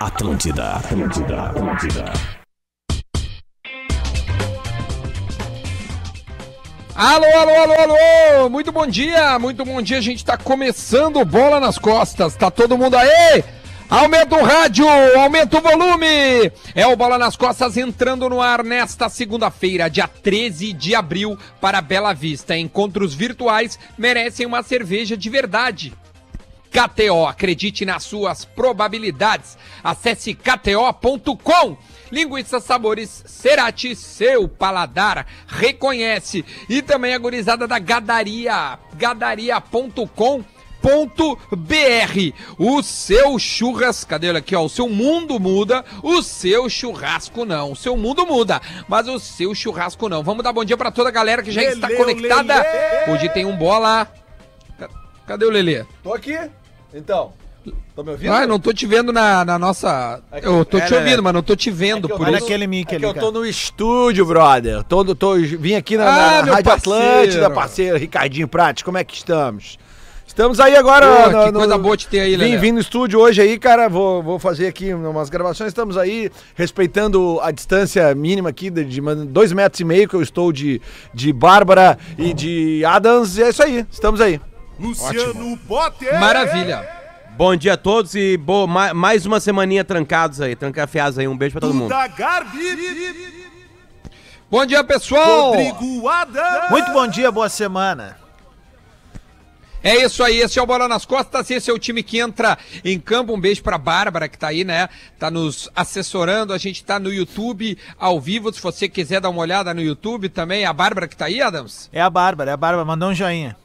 Atlântida, Atlântida, Atlântida. Alô, alô, alô, alô! Muito bom dia, muito bom dia. A gente tá começando bola nas costas. Tá todo mundo aí? Aumenta o rádio, aumenta o volume. É o Bola nas Costas entrando no ar nesta segunda-feira, dia 13 de abril, para Bela Vista. Encontros virtuais merecem uma cerveja de verdade. KTO, acredite nas suas probabilidades. Acesse kto.com. Linguiça Sabores Cerati, seu paladar reconhece. E também a gurizada da Gadaria, gadaria.com br O seu churras, cadê ele aqui, ó? O seu mundo muda, o seu churrasco não. O seu mundo muda, mas o seu churrasco não. Vamos dar bom dia para toda a galera que já está conectada. Hoje tem um bola. Cadê o Lelê? Tô aqui. Então. Tô me ouvindo? Ah, não tô te vendo na, na nossa. É eu tô é, te ouvindo, né? mas não tô te vendo. É por isso. aquele mic é ali. eu tô no estúdio, brother. Tô, tô, vim aqui na, ah, na Rádio parceiro. Atlântida, parceiro. Ricardinho Prates, como é que estamos? Estamos aí agora. Pô, no, que coisa no, boa te ter aí, Vim, vim no estúdio hoje aí, cara. Vou, vou fazer aqui umas gravações. Estamos aí respeitando a distância mínima aqui de, de dois metros e meio que eu estou de, de Bárbara e de Adams. E é isso aí. Estamos aí. Luciano Potter. Maravilha. Bom dia a todos e bo, mais uma semaninha trancados aí, trancafiados aí. Um beijo pra todo mundo. Bom dia, pessoal! Rodrigo Adams. Muito bom dia, boa semana. É isso aí, esse é o Bola nas Costas, esse é o time que entra em campo. Um beijo pra Bárbara, que tá aí, né? Tá nos assessorando. A gente tá no YouTube ao vivo. Se você quiser dar uma olhada no YouTube também. É a Bárbara que tá aí, Adams? É a Bárbara, é a Bárbara. Mandou um joinha.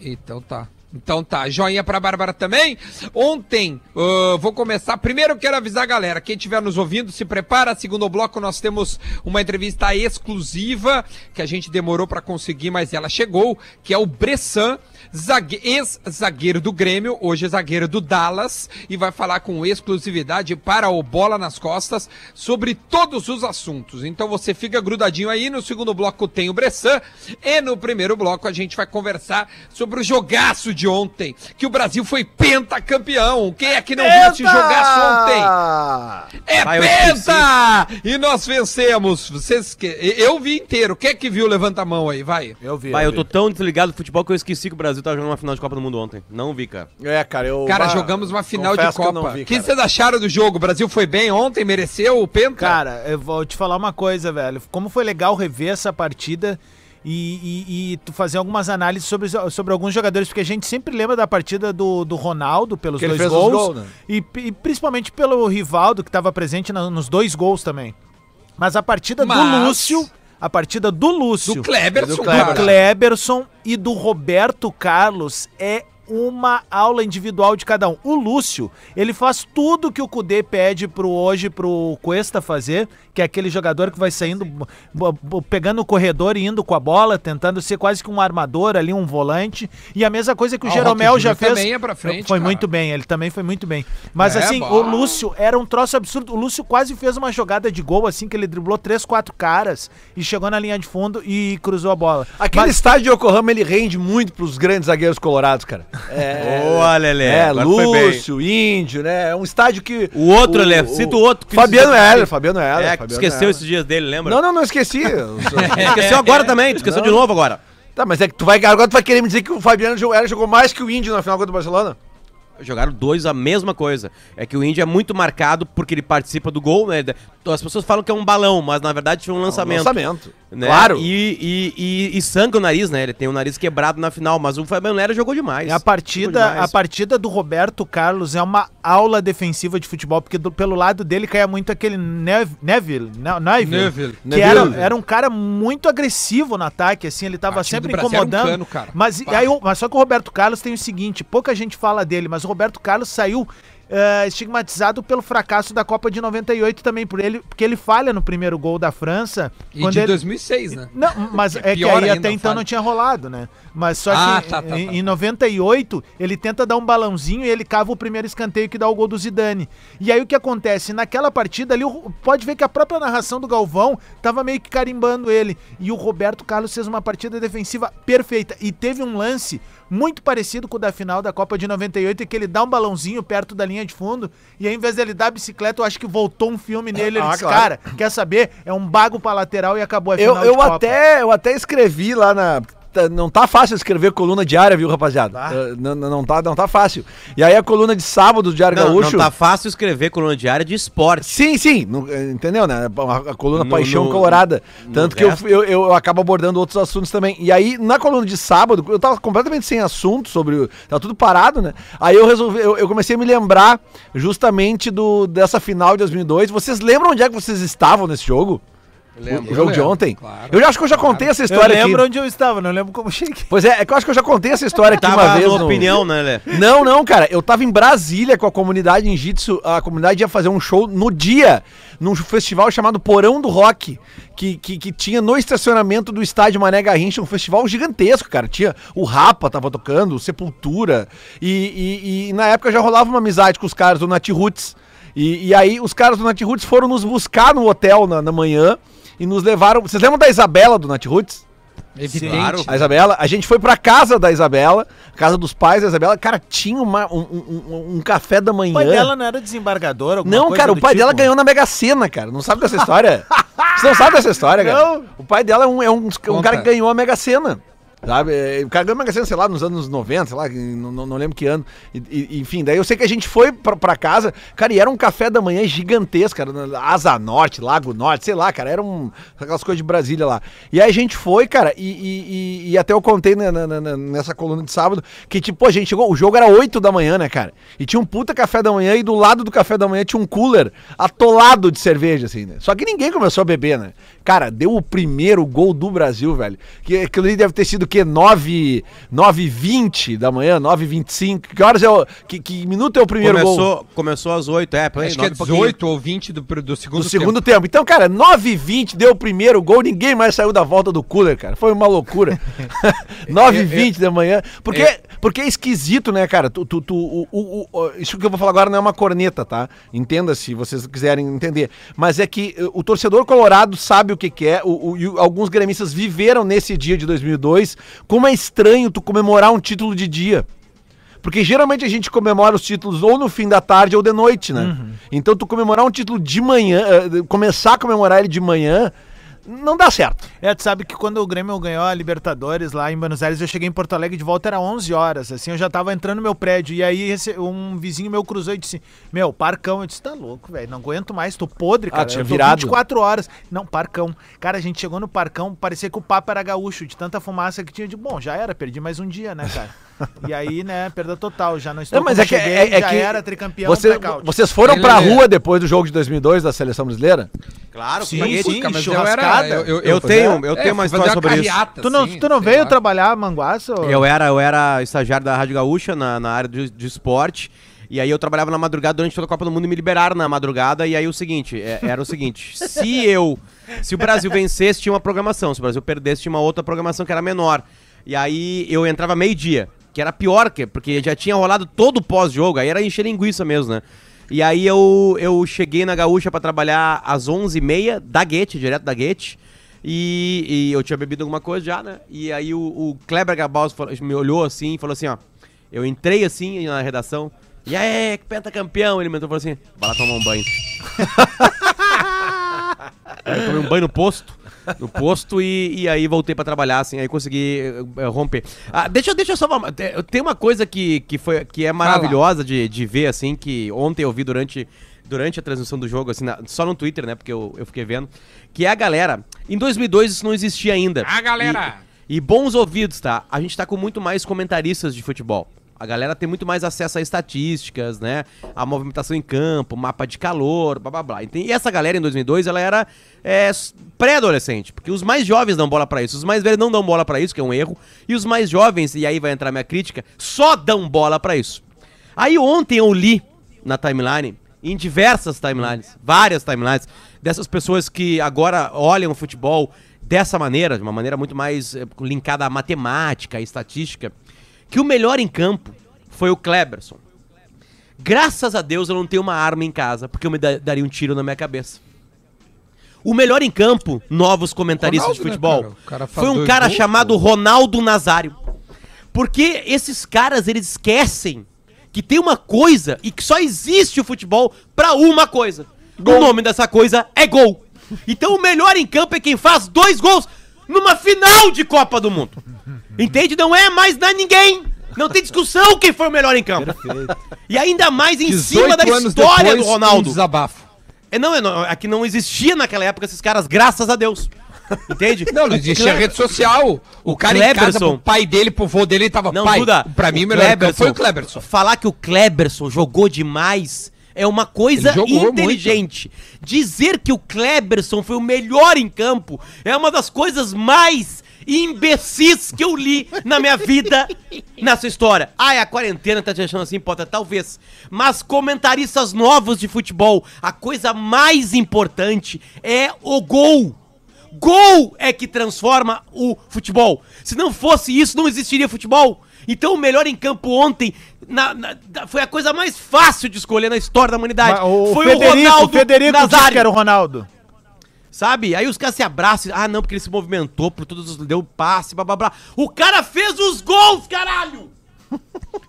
Então tá. Então tá, joinha pra Bárbara também. Ontem, uh, vou começar. Primeiro quero avisar a galera, quem estiver nos ouvindo, se prepara. Segundo bloco, nós temos uma entrevista exclusiva que a gente demorou para conseguir, mas ela chegou, que é o Bressan zague ex-zagueiro do Grêmio, hoje é zagueiro do Dallas, e vai falar com exclusividade para o Bola nas Costas sobre todos os assuntos. Então você fica grudadinho aí, no segundo bloco tem o Bressan, e no primeiro bloco a gente vai conversar sobre o jogaço de ontem, que o Brasil foi pentacampeão. Quem é que não penta! viu esse jogaço ontem? É vai, penta! E nós vencemos. Vocês que... Eu vi inteiro. Quem é que viu? Levanta a mão aí, vai. Eu vi. Vai, eu, eu tô tão desligado do futebol que eu esqueci que o Brasil Brasil tava jogando uma final de Copa do Mundo ontem. Não vi, cara. É, cara, eu. Cara, jogamos uma final de Copa. O que vocês acharam do jogo? O Brasil foi bem ontem? Mereceu o Penta? Cara, eu vou te falar uma coisa, velho. Como foi legal rever essa partida. E, e, e, tu fazer algumas análises sobre, sobre alguns jogadores, porque a gente sempre lembra da partida do, do Ronaldo pelos que dois gols, gols né? e, e, principalmente pelo Rivaldo, que estava presente na, nos dois gols também. Mas a partida Mas... do Lúcio a partida do Lúcio, do Kleberson, do Kleberson e do Roberto Carlos é uma aula individual de cada um. O Lúcio, ele faz tudo que o Cudê pede pro hoje pro Cuesta fazer, que é aquele jogador que vai saindo, pegando o corredor e indo com a bola, tentando ser quase que um armador ali, um volante. E a mesma coisa que o ah, Jeromel já fez. Também é pra frente, foi cara. muito bem, ele também foi muito bem. Mas é, assim, o Lúcio era um troço absurdo. O Lúcio quase fez uma jogada de gol, assim, que ele driblou três, quatro caras e chegou na linha de fundo e cruzou a bola. Aquele Mas... estádio de Yokohama, ele rende muito pros grandes zagueiros colorados, cara. É, Boa, Lelê. É, Lúcio, Índio, né? É um estádio que. O outro, Lelê, cita o outro. Que Fabiano Heller, Fabiano Heller. É, Fabiano esqueceu Heller. esses dias dele, lembra? Não, não, não esqueci. esqueceu agora também, tu esqueceu não. de novo agora. Tá, mas é que tu vai, agora tu vai querer me dizer que o Fabiano Heller jogou mais que o Índio na final contra o Barcelona? Jogaram dois a mesma coisa. É que o Índio é muito marcado porque ele participa do gol, né? As pessoas falam que é um balão, mas na verdade foi um lançamento. É um lançamento. Né? Claro. E, e, e, e sangra o nariz, né? Ele tem o nariz quebrado na final, mas o Fabiano Lera jogou demais. A partida, demais. a partida do Roberto Carlos é uma aula defensiva de futebol, porque do, pelo lado dele caia muito aquele Neville, Neville, Neville, Neville que Neville. Era, era um cara muito agressivo no ataque, assim, ele tava sempre incomodando. Um cano, mas, aí, mas só que o Roberto Carlos tem o seguinte, pouca gente fala dele, mas o Roberto Carlos saiu uh, estigmatizado pelo fracasso da Copa de 98 também, por ele, porque ele falha no primeiro gol da França. E de ele... 2006, né? Não, mas é, é que aí até então falha. não tinha rolado, né? Mas só ah, que tá, tá, tá, em, em 98 ele tenta dar um balãozinho e ele cava o primeiro escanteio que dá o gol do Zidane. E aí o que acontece? Naquela partida ali, pode ver que a própria narração do Galvão tava meio que carimbando ele. E o Roberto Carlos fez uma partida defensiva perfeita. E teve um lance muito parecido com o da final da Copa de 98, em que ele dá um balãozinho perto da linha de fundo, e aí, em vez dele dar a bicicleta, eu acho que voltou um filme nele. Ele Ah, disse, claro. cara, quer saber? É um bago pra lateral e acabou a Eu, final eu, Copa. até, eu até escrevi lá na. Tá- Não tá fácil escrever coluna diária, viu, rapaziada? Tá. Eh, Não, não, tá, não tá fácil. E aí a coluna de sábado do Diário Não, Gaúcho. não tá fácil escrever coluna diária de esporte. Sim, sim, não- eh, entendeu, né? A, a coluna No- Paixão no- Colorada. no Tanto que eu, eu, eu acabo abordando outros assuntos também. E aí, na coluna de sábado, eu tava completamente sem assunto sobre. o- Tava tudo parado, né? Aí eu resolvi, eu, eu comecei a me lembrar justamente do, dessa final de 2002. Vocês lembram onde é que vocês estavam nesse jogo? Lembro, o jogo de ontem? claro. eu já acho que eu já contei essa Eu história lembro aqui. onde eu estava, não lembro como cheguei. Pois é, é que eu acho que eu já contei essa história aqui Tava uma vez. no- opinião, né, Lê? Não, não, cara. Eu tava em Brasília com a comunidade em Jitsu. A comunidade ia fazer um show no dia, num festival chamado Porão do Rock, que, que, que tinha no estacionamento do estádio Mané Garrincha, um festival gigantesco, cara. Tinha o Rapa tava tocando, o Sepultura. E, e- e na época já rolava uma amizade com os caras do Nat Roots. E, e aí os caras do Nat Roots foram nos buscar no hotel na, na manhã e nos levaram. Vocês lembram da Isabela do Nat Roots? Evidente. Claro. A Isabela, a gente foi pra casa da Isabela, casa dos pais da Isabela. Cara, tinha uma- um, um- um- um café da manhã. O pai dela não era desembargador? alguma Não, coisa cara, o pai tipo? dela ganhou na Mega Sena, cara. Não sabe dessa história? Você não sabe dessa história, cara? Não. O pai dela é um, é um, um Conta. cara que ganhou a Mega Sena. Sabe? É, O cara ganhou Mega Sena, sei lá, nos anos 90, sei lá, não, não- lembro que ano. E- e- enfim, daí eu sei que a gente foi pra, pra casa, cara, e era um café da manhã gigantesco, cara. Asa Norte, Lago Norte, sei lá, cara, era um, aquelas coisas de Brasília lá. E aí a gente foi, cara, e, e- e- e até eu contei na- na- na- nessa coluna de sábado que, tipo, a gente chegou, o jogo era 8 da manhã, né, cara? E tinha um puta café da manhã e do lado do café da manhã tinha um cooler atolado de cerveja, assim, né? Só que ninguém começou a beber, né? Cara, deu o primeiro gol do Brasil, velho. Que aquilo ali deve ter sido o quê? 9, 9 20 da manhã, 9 25 Que horas é o. Que, que minuto é o primeiro gol? Começou, começou às 8, é, Acho que é nove e pouquinho. 18 ou 20 do, do segundo Do segundo tempo. Então, cara, 9 20 deu o primeiro gol, ninguém mais saiu da volta do cooler, cara. Foi uma loucura. 9 20 da manhã. Porque, porque é esquisito, né, cara? Tu, tu, tu- o, o- o- isso que eu vou falar agora não é uma corneta, tá? Entenda se vocês quiserem entender. Mas é que eh, o torcedor colorado sabe o que, que é. O, o- e alguns gremistas viveram nesse dia de 2002. Como é estranho tu comemorar um título de dia. Porque geralmente a gente comemora os títulos ou no fim da tarde ou de noite, né? Então tu comemorar um título de manhã, eh, começar a comemorar ele de manhã, não dá certo. É, tu sabe que quando o Grêmio ganhou a Libertadores lá em Buenos Aires, eu cheguei em Porto Alegre de volta, era 11 horas, assim, eu já tava entrando no meu prédio, e aí um vizinho meu cruzou e disse, meu, parcão, eu disse, tá louco, velho, não aguento mais, tô podre, cara, tinha eu tô virado. 24 horas, não, parcão, cara, a gente chegou no parcão, parecia que o papo era gaúcho, de tanta fumaça que tinha, de bom, já era, perdi mais um dia, né, cara, e aí, né, perda total, já não estou Não, mas é que, cheguei, é, é já que era tricampeão, você- blackout. vocês foram Ele- pra rua depois do jogo de 2002 da seleção brasileira? Claro, Sim, paguei- sim. mas eu churrascada. era. Eu tenho- eu tenho uma história sobre isso. carreata, Tu não, tu não veio lá. trabalhar manguaça? ou- Eu era, eu era estagiário da Rádio Gaúcha na, na área de, de esporte. E aí eu trabalhava na madrugada durante toda a Copa do Mundo e me liberaram na madrugada. E aí o seguinte, é- era o seguinte, se eu. Se o Brasil vencesse, tinha uma programação. Se o Brasil perdesse, tinha uma outra programação que era menor. E aí eu entrava meio-dia, que era pior, que, porque já tinha rolado todo o pós-jogo, aí era encher linguiça mesmo, né? E aí eu, eu cheguei na Gaúcha pra trabalhar às 11h30 da Guete, direto da Guete. E, e eu tinha bebido alguma coisa já, né? E aí o, o Kleber Gabaus me olhou assim e falou assim, ó. Eu entrei assim na redação. E aí, que pentacampeão? Ele me falou assim: vai lá tomar um banho. eu tomei um banho no posto. No posto e, e aí voltei pra trabalhar, assim, aí consegui eh, romper. Ah, deixa, deixa eu só. Tem uma coisa que, que, foi, que é maravilhosa de, de ver, assim, que ontem eu vi durante, durante a transmissão do jogo, assim, na- só no Twitter, né? Porque eu, eu fiquei vendo. Que é a galera. Em 2002 isso não existia ainda. A galera! E, e bons ouvidos, tá? A gente tá com muito mais comentaristas de futebol. A galera tem muito mais acesso a estatísticas, né? A movimentação em campo, mapa de calor, blá blá blá. E essa galera em 2002, ela era é, pré-adolescente, porque os mais jovens dão bola pra isso, os mais velhos não dão bola pra isso, que é um erro, e os mais jovens, e aí vai entrar minha crítica, só dão bola pra isso. Aí ontem eu li na timeline, em diversas timelines, várias timelines, dessas pessoas que agora olham o futebol dessa maneira, de uma maneira muito mais eh, linkada à matemática, à estatística, que o melhor em campo foi o Kleberson. Graças a Deus eu não tenho uma arma em casa, porque eu me da- daria um tiro na minha cabeça. O melhor em campo, novos comentaristas Ronaldo, de né, futebol? O cara foi um cara gols, chamado. Ronaldo Nazário. Porque esses caras, eles esquecem que tem uma coisa e que só existe o futebol pra uma coisa. O nome dessa coisa é gol. Então o melhor em campo é quem faz dois gols numa final de Copa do Mundo. Entende? Não é mais na ninguém. Não tem discussão quem foi o melhor em campo. E ainda mais em cima da história do Um Ronaldo. desabafo. É, não, é, não, é que não existia naquela época esses caras, graças a Deus. Entende? Não, não existia rede social. O, cara em casa, pro pai dele, pro vô dele, ele tava Não, pai. Duda, pra mim, o o melhor Kleberson, campo foi o Kleberson. Falar que o Kleberson jogou demais é uma coisa inteligente. Dizer que o Kleberson foi o melhor em campo é uma das coisas mais imbecis que eu li na minha vida nessa história. Ah, é a quarentena tá te achando assim, Potter? Talvez. Mas comentaristas novos de futebol, a coisa mais importante é o gol. Gol é que transforma o futebol. Se não fosse isso, não existiria futebol. Então o melhor em campo ontem na- na- foi a coisa mais fácil de escolher na história da humanidade. Mas o foi Federico, o Federico disse Nazário, que era o Ronaldo. Sabe? Aí os caras se abraçam. Ah, não, porque ele se movimentou por todos os. Deu passe, blá blá blá. O cara fez os gols, caralho!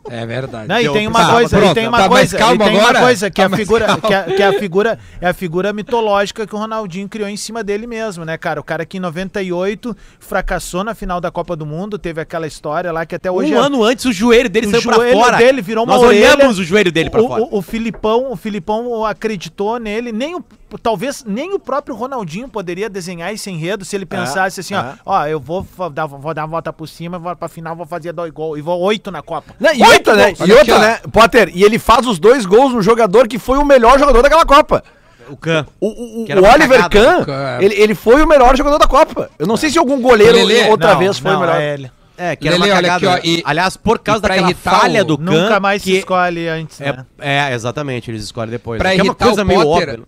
É verdade. Não, e tem uma Tá, coisa, e pronto, tem uma tá, coisa, calma e tem agora. uma coisa que Tá, a figura, que, a, que a figura é a figura mitológica que o Ronaldinho criou em cima dele mesmo, né, cara? O cara que em 98 fracassou na final da Copa do Mundo, teve aquela história lá que até hoje um é- ano antes o joelho dele o saiu pra joelho fora. dele virou uma Nós orelha. olhamos o joelho dele pra o, fora. O, o Filipão, o Filipão acreditou nele, nem o talvez nem o próprio Ronaldinho poderia desenhar esse enredo se ele pensasse assim, ó, é. ó, eu vou dar, vou dar uma volta por cima, vou pra final vou fazer dois gols e vou oito na Copa. Não, e Oito outra, né? gols. E outra, ó. né? Potter, e ele faz os dois gols no jogador que foi o melhor jogador daquela Copa. O Can. O, o, era o Oliver cagada. Kahn, ele, ele foi o melhor jogador da Copa. Eu não sei se algum goleiro Lelê, outra Não, vez foi não, o melhor. é ele. É, que era Lele, uma cagada. aqui, ó, né? e- Aliás, por causa daquela falha o- do Can. Nunca mais se que escolhe antes, né? é, é, exatamente, eles escolhem depois. Pra é uma coisa o meio óbvia.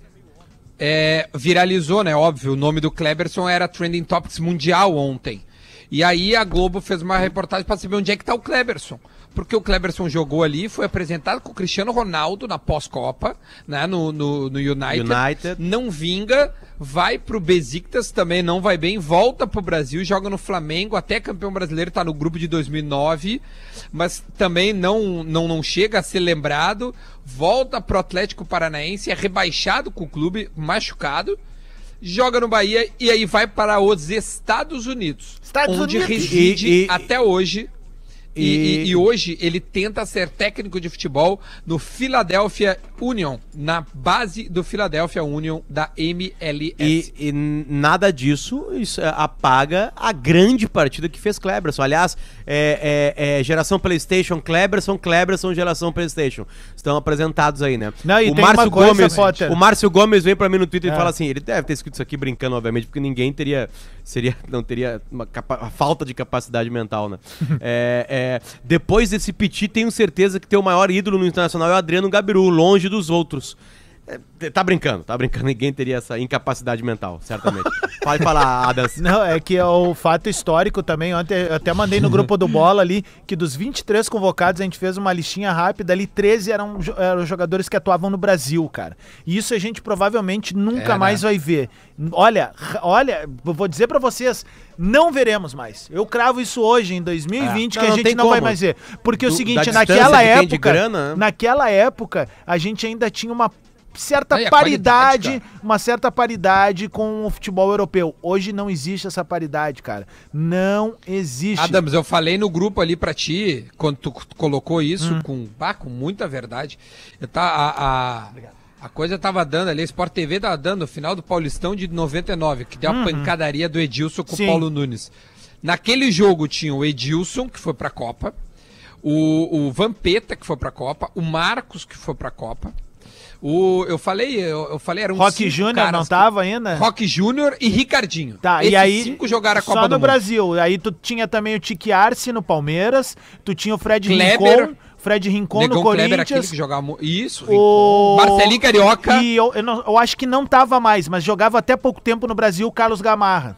É, viralizou, né? Óbvio, o nome do Kleberson era Trending Topics Mundial ontem. E aí a Globo fez uma reportagem pra saber onde é que tá o Kleberson. Porque o Kleberson jogou ali, foi apresentado com o Cristiano Ronaldo na pós-Copa, né? No, no, no United. United. Não vinga, vai pro Besiktas também, não vai bem, volta pro Brasil, joga no Flamengo, até campeão brasileiro, tá no grupo de 2009, mas também não, não, não chega a ser lembrado, volta pro Atlético Paranaense, é rebaixado com o clube, machucado, joga no Bahia e aí vai para os Estados Unidos, Estados onde Unidos. reside E- e- até hoje. E, E- e- hoje ele tenta ser técnico de futebol no Philadelphia Union, na base do Philadelphia Union da MLS. E, e nada disso isso, é, apaga a grande partida que fez Kleberson. Aliás, é, é- é geração PlayStation Kleberson, Kleberson geração PlayStation. Estão apresentados aí, né? Não, e o Márcio Gomes, Potter. o Márcio Gomes vem pra mim no Twitter É. e fala assim, ele deve ter escrito isso aqui brincando, obviamente, porque ninguém teria seria não teria uma capa- falta de capacidade mental, né? é, é, depois desse piti, tenho certeza que teu maior ídolo no internacional é o Adriano Gabiru, longe dos outros. É, tá brincando, tá brincando. Ninguém teria essa incapacidade mental, certamente. Pode falar, Adas. Não, é que é o fato histórico também. Ontem eu até mandei no grupo do Bola ali que dos 23 convocados a gente fez uma listinha rápida ali, 13 eram, eram jogadores que atuavam no Brasil, cara. E isso a gente provavelmente nunca É, mais né? vai ver. Olha, olha, eu vou dizer pra vocês, não veremos mais. Eu cravo isso hoje em 2020 É. que Não, a não gente não vai mais ver. Porque é o Do- seguinte, da distância naquela que época, grana, né? naquela época a gente ainda tinha uma certa a paridade, uma certa paridade com o futebol europeu. Hoje não existe essa paridade, cara. Não existe. Adams, eu falei no grupo ali pra ti, quando tu colocou isso, Hum. com, ah, com muita verdade. Eu tá, a, a, a coisa tava dando ali, a Sport TV tava dando no final do Paulistão de 99, que deu a pancadaria do Edilson com Uhum. Sim. o Paulo Nunes. Naquele jogo tinha o Edilson, que foi pra Copa, o, o Vampeta, que foi pra Copa, o Marcos, que foi pra Copa. O, eu falei, eu, eu falei, eram Rock cinco Júnior não tava ainda? Rock Júnior e Ricardinho. Tá, Esses e aí cinco jogaram a Copa só do no. Brasil. Aí tu tinha também o Tique Arce no Palmeiras, tu tinha o Fred Kleber. Rincon, Fred Rincon no Negão Kleber, aquele Corinthians. que jogava Isso, O... Marcelinho Carioca. E eu, eu, não- eu acho que não tava mais, mas jogava até pouco tempo no Brasil o Carlos Gamarra.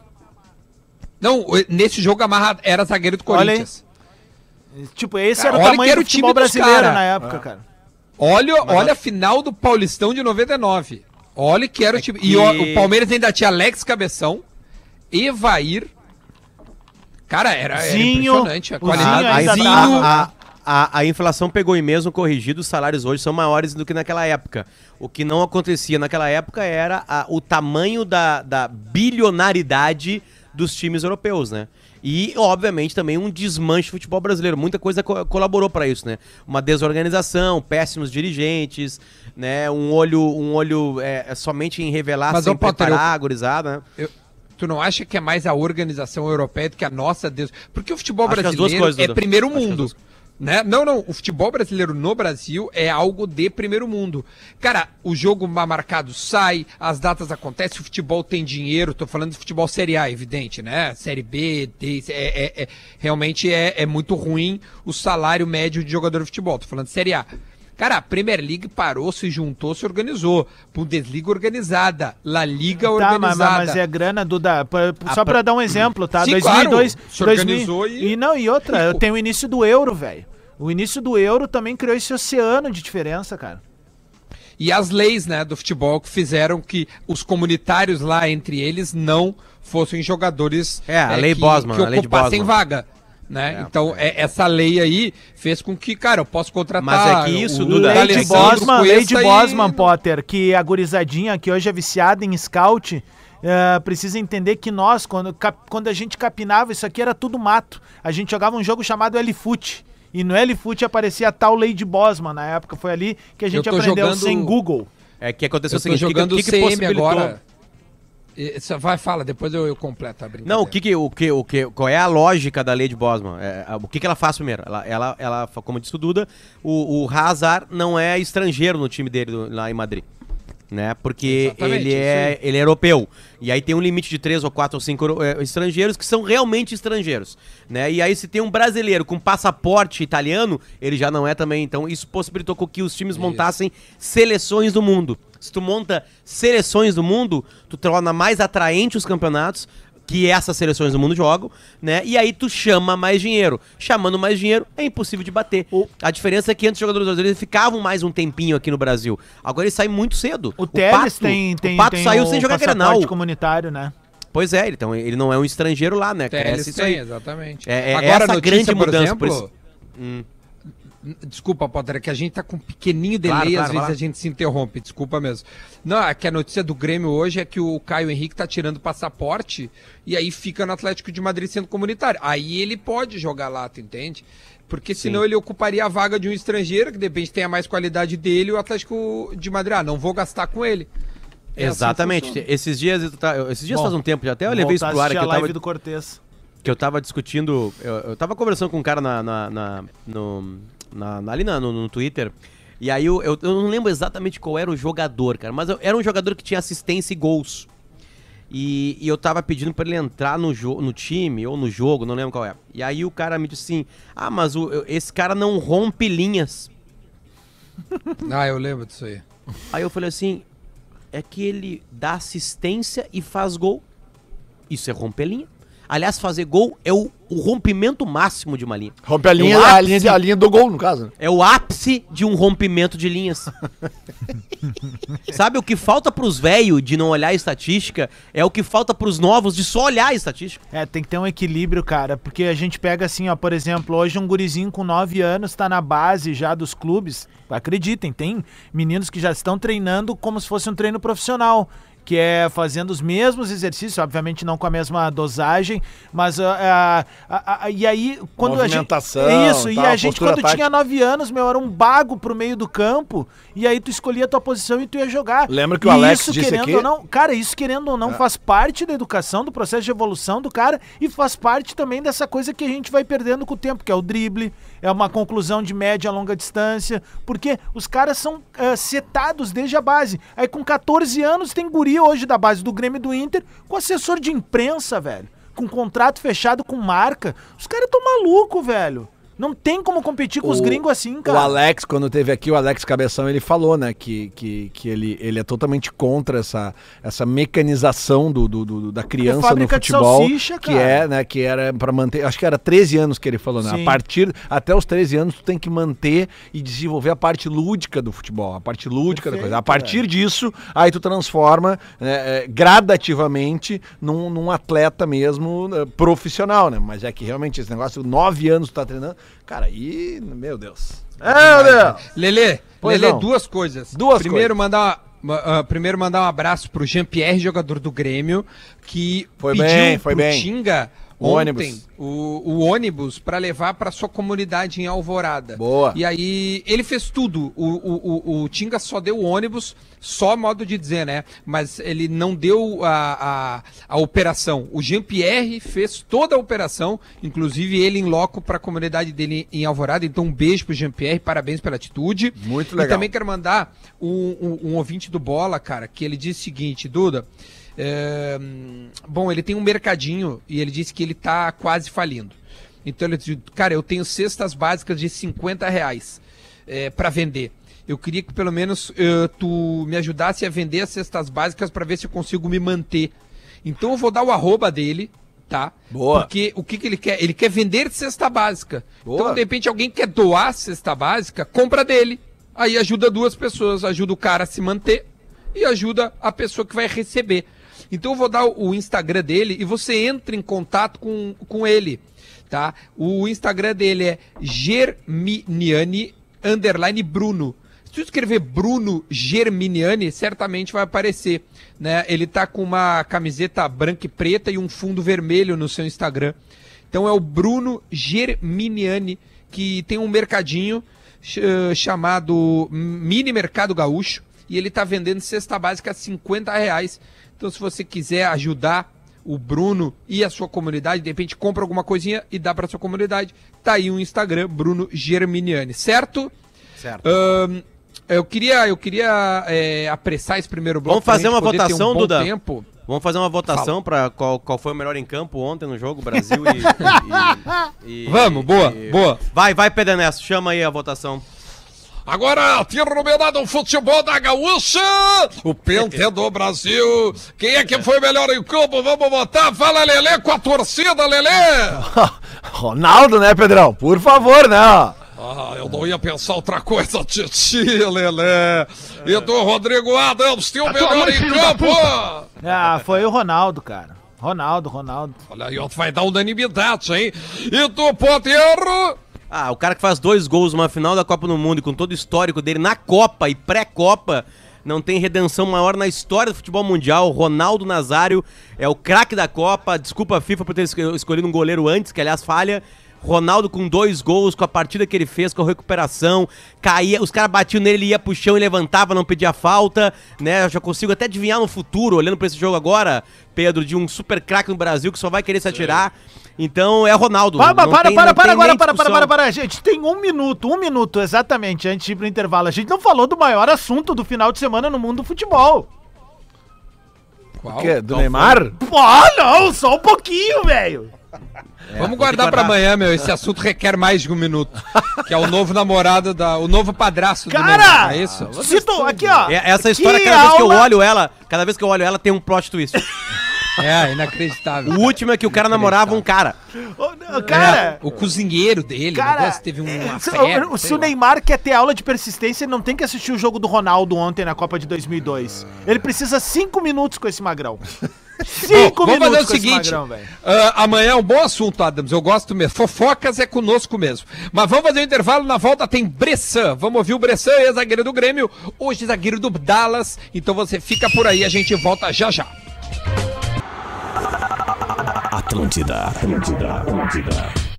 Não, nesse jogo Amarra era zagueiro do Olha aí. Corinthians. Tipo, esse Cara, era o tamanho era do o time futebol brasileiro cara. na época, cara. Olha, olha a final do Paulistão de 99. Olha que era o time. E que- o, o Palmeiras ainda tinha Alex Cabeção, Evair, Cara, era, era impressionante a qualidade. Zinho A, ainda Zinho, a, a, a inflação pegou em mesmo corrigido, os salários hoje são maiores do que naquela época. O que não acontecia naquela época era a- o tamanho da, da bilionaridade dos times europeus, né? E, obviamente, também um desmanche do futebol brasileiro. Muita coisa co- colaborou para isso, né? Uma desorganização, péssimos dirigentes, né? Um olho, um olho é, é somente em revelar Mas, sem Potter, preparar né? Eu- tu não acha que é mais a organização europeia do que a nossa? Deus? Porque o futebol Acho brasileiro coisas, é primeiro mundo. Né? Não, não, o futebol brasileiro no Brasil é algo de primeiro mundo. Cara, o jogo marcado sai, as datas acontecem, o futebol tem dinheiro, tô falando de futebol Série A, evidente, né? Série B, D, é, é- é- realmente é, é muito ruim o salário médio de jogador de futebol, tô falando de Série A. Cara, a Premier League parou, se juntou, se organizou. Bundesliga organizada, La Liga Tá, mas, organizada. mas é grana, Duda. pra- Ah, só pra- pra dar um exemplo, tá? Sim, 2002. claro, se organizou e- e... não, e outra, eu tenho o início do euro, velho. O início do euro também criou esse oceano de diferença, cara. E as leis, né, do futebol que fizeram que os comunitários lá entre eles não fossem jogadores É, a lei que, Bosman, que a lei de ocupassem Bosman. vaga. Né? então, é, essa lei aí fez com que, cara, eu posso contratar. Mas é que isso, o Duda, Alessandro Bosman, de Cuesta e- Bosman, Potter, que a gurizadinha que hoje é viciada em scout eh, precisa entender que nós, quando, cap- quando a gente capinava, isso aqui era tudo mato. A gente jogava um jogo chamado L-Foot. E no L-Foot aparecia a tal de Bosman. Na época foi ali que a gente aprendeu jogando- sem Google. É que aconteceu Eu o seguinte, que que- jogando que, que CM possibilitou... agora. Só Vai, fala, depois eu, eu completo a brincadeira. Não, o que que, o que, o que, qual é a lógica da lei de Bosman? É, o que que ela faz primeiro? Ela, ela, ela como disse o Duda, o, o Hazard não é estrangeiro no time dele lá em Madrid. Né? Porque Exatamente, ele isso é, ele é europeu. E aí tem um limite de três ou quatro ou cinco eh, estrangeiros que são realmente estrangeiros. Né? E aí, se tem um brasileiro com passaporte italiano, ele já não é também. Então, isso possibilitou com que os times montassem seleções do mundo. Se tu monta seleções do mundo, tu torna mais atraente os campeonatos que essas seleções do mundo jogam, né? E aí tu chama mais dinheiro. Chamando mais dinheiro é impossível de bater. O- A diferença é que antes os jogadores brasileiros ficavam mais um tempinho aqui no Brasil. Agora eles saem muito cedo. O Teles Pato- tem, tem, o Pato tem saiu o sem jogar Grenal. comunitário, né? Pois é, então ele não é um estrangeiro lá, né? Tem, Cresce isso têm, aí. exatamente. É- é Agora, essa a notícia, grande por mudança, por exemplo, Hum. Desculpa, Potter, é que a gente tá com um pequenininho delay, Claro, claro, às vezes a gente se interrompe, desculpa mesmo. Não, é que a notícia do Grêmio hoje é que o Caio Henrique tá tirando passaporte e aí fica no Atlético de Madrid sendo comunitário. Aí ele pode jogar lá, tu entende? Porque senão ele ocuparia a vaga de um estrangeiro, que de repente tenha mais qualidade dele, e o Atlético de Madrid, ah, não vou gastar com ele. É assim Exatamente. funciona. esses dias, esses dias Bom, faz um tempo, já até eu levei isso pro ar, que eu a live tava, do Cortez. que eu tava discutindo, eu, eu tava conversando com um cara na, na, na- no, na- na- ali na- no, no Twitter, e aí eu, eu, eu não lembro exatamente qual era o jogador, cara, mas eu- era um jogador que tinha assistência e gols. E, e eu tava pedindo pra ele entrar no, no time ou no jogo, não lembro qual é. E aí o cara me disse assim: Ah, mas o, eu- esse cara não rompe linhas. Ah, eu lembro disso aí. Aí eu falei assim: é que ele dá assistência e faz gol. Isso é romper linha. Aliás, fazer gol é o, o rompimento máximo de uma linha. Rompe a linha, O a ápice- linha, de- a linha do gol, no caso. É o ápice de um rompimento de linhas. Sabe o que falta pros velhos de não olhar a estatística é o que falta pros novos de só olhar a estatística. É, tem que ter um equilíbrio, cara, porque a gente pega assim, ó, por exemplo, hoje um gurizinho com 9 anos tá na base já dos clubes. Acreditem, tem meninos que já estão treinando como se fosse um treino profissional. Que é fazendo os mesmos exercícios, obviamente não com a mesma dosagem, mas ah, ah, ah, ah, e aí quando a gente é isso, e tal, a gente quando tinha tática. 9 anos, meu, era um bago pro meio do campo, e aí tu escolhia a tua posição e tu ia jogar. Lembra que o E Alex isso, disse querendo aqui- ou não, Cara, isso querendo ou não faz parte da educação, do processo de evolução do cara e faz parte também dessa coisa que a gente vai perdendo com o tempo, que é o drible, é uma conclusão de média a longa distância, porque os caras são eh, setados desde a base. Aí com 14 anos tem guri hoje da base do Grêmio e do Inter com assessor de imprensa, velho. Com contrato fechado com marca. Os caras tão maluco, velho. Não tem como competir com os gringos assim, O cara. Alex, quando teve aqui, o Alex Cabeção, ele falou, né, que, que, que ele, ele é totalmente contra essa, essa mecanização do, do- do- da criança no futebol. salsicha, que é, né, que era pra manter, acho que era 13 anos que ele falou, né? Sim. A partir, até os 13 anos, tu tem que manter e desenvolver a parte lúdica do futebol, a parte lúdica da Perfeito, coisa. A partir disso, aí tu transforma né, é, gradativamente num, num atleta mesmo eh, profissional, né? Mas é que realmente esse negócio, 9 anos tu tá treinando, cara, aí, meu Deus. Meu Deus! Lelê, Pois Lelê, não. duas coisas. Duas primeiro mandar uma- ah, primeiro mandar um abraço pro Jean-Pierre, jogador do Grêmio, que Foi bem, foi pro bem. Tinga O ontem ônibus. o, o ônibus para levar para sua comunidade em Alvorada. Boa. E aí ele fez tudo. O, o, o, o Tinga só deu o ônibus, só modo de dizer, né? Mas ele não deu a, a, a operação. O Jean-Pierre fez toda a operação, inclusive ele em loco para a comunidade dele em Alvorada. Então um beijo pro Jean-Pierre, parabéns pela atitude. Muito E legal. também quero mandar um, um, um ouvinte do Bola, cara, que ele disse o seguinte, Duda. É, bom, ele tem um mercadinho e ele disse que ele tá quase falindo. Então ele disse, cara, eu tenho cestas básicas de 50 reais é, para vender. Eu queria que pelo menos eh, tu me ajudasse a vender as cestas básicas para ver se eu consigo me manter. Então eu vou dar o arroba dele, tá? Boa. Porque o que, que ele quer? Ele quer vender cesta básica. Boa. Então, de repente, alguém quer doar cesta básica, compra dele. Aí ajuda duas pessoas, ajuda o cara a se manter e ajuda a pessoa que vai receber. Então eu vou dar o Instagram dele e você entra em contato com, com ele, tá? O Instagram dele é Germiniani underline Bruno. Se tu escrever Bruno Germiniani, certamente vai aparecer, né? Ele tá com uma camiseta branca e preta e um fundo vermelho no seu Instagram. Então é o Bruno Germiniani, que tem um mercadinho eh, chamado Mini Mercado Gaúcho, e ele tá vendendo cesta básica a 50 reais. Então se você quiser ajudar o Bruno e a sua comunidade, de repente compra alguma coisinha e dá para sua comunidade, tá aí o Instagram, Bruno Germiniani, certo? Certo. Ahn, eu queria, eu queria é, apressar esse primeiro bloco. Vamos fazer uma um votação, bom Duda? Tempo. Vamos fazer uma votação pra qual, qual foi o melhor em campo ontem no jogo, Brasil e. e- e- Vamos, boa, e- boa. Vai, vai, Pedro Ernesto, chama aí a votação. Agora, terminado o futebol da Gaúcha, o Pente do Brasil. Quem é que foi melhor em campo? Vamos votar. Fala, Lelê, com a torcida, Lelê. Ronaldo, né, Pedrão? Por favor, né? Ah, eu não ia pensar outra coisa, Titi, Lelê. E do Rodrigo Adams, tem o melhor em campo. Ah, foi o Ronaldo, cara. Ronaldo, Ronaldo. Olha aí, vai dar unanimidade, hein? E do Potter... Ah, o cara que faz dois gols numa final da Copa do Mundo e com todo o histórico dele na Copa e pré-Copa, não tem redenção maior na história do futebol mundial. Ronaldo Nazário é o craque da Copa. Desculpa a FIFA por ter esco- escolhido um goleiro antes, que aliás falha. Ronaldo com dois gols, com a partida que ele fez, com a recuperação, caía, os caras batiam nele, ele ia pro chão e levantava, não pedia falta, né? Eu já consigo até adivinhar no futuro, olhando pra esse jogo agora, Pedro, de um super craque no Brasil que só vai querer se atirar. Então é Ronaldo. Para, não para, tem- para, não para agora, para, para, para, para. Gente, tem um minuto, um minuto exatamente antes de ir pro intervalo. A gente não falou do maior assunto do final de semana no mundo do futebol. Qual? O quê? Do Neymar? Pô, não, só um pouquinho, velho. Vamos guardar pra guardar. amanhã, meu. Esse assunto requer mais de um minuto. Que é o novo namorado da. O novo padrasto do Cara! Neymar, é isso? Se tu, aqui, ó. É- essa história, Que cada vez que eu aula- olho ela, cada vez que eu olho ela, tem um plot twist. É, inacreditável. O último é que o cara namorava um cara. Não, Cara, É, o cozinheiro dele, Cara, o negócio teve uma se, febre, o- se o. Neymar quer ter aula de persistência, ele não tem que assistir o jogo do Ronaldo ontem na Copa de 2002. Ele precisa cinco minutos com esse magrão. Cinco Bom, vamos fazer o seguinte. magrão, ah, amanhã é um bom assunto, Adams. Eu gosto mesmo. Fofocas é conosco mesmo. Mas vamos fazer o intervalo. Na volta tem Bressan. Vamos ouvir o Bressan, ex-zagueiro do Grêmio. Hoje, zagueiro do Dallas. Então você fica por aí. A gente volta já já. Atlântida, Atlântida, Atlântida.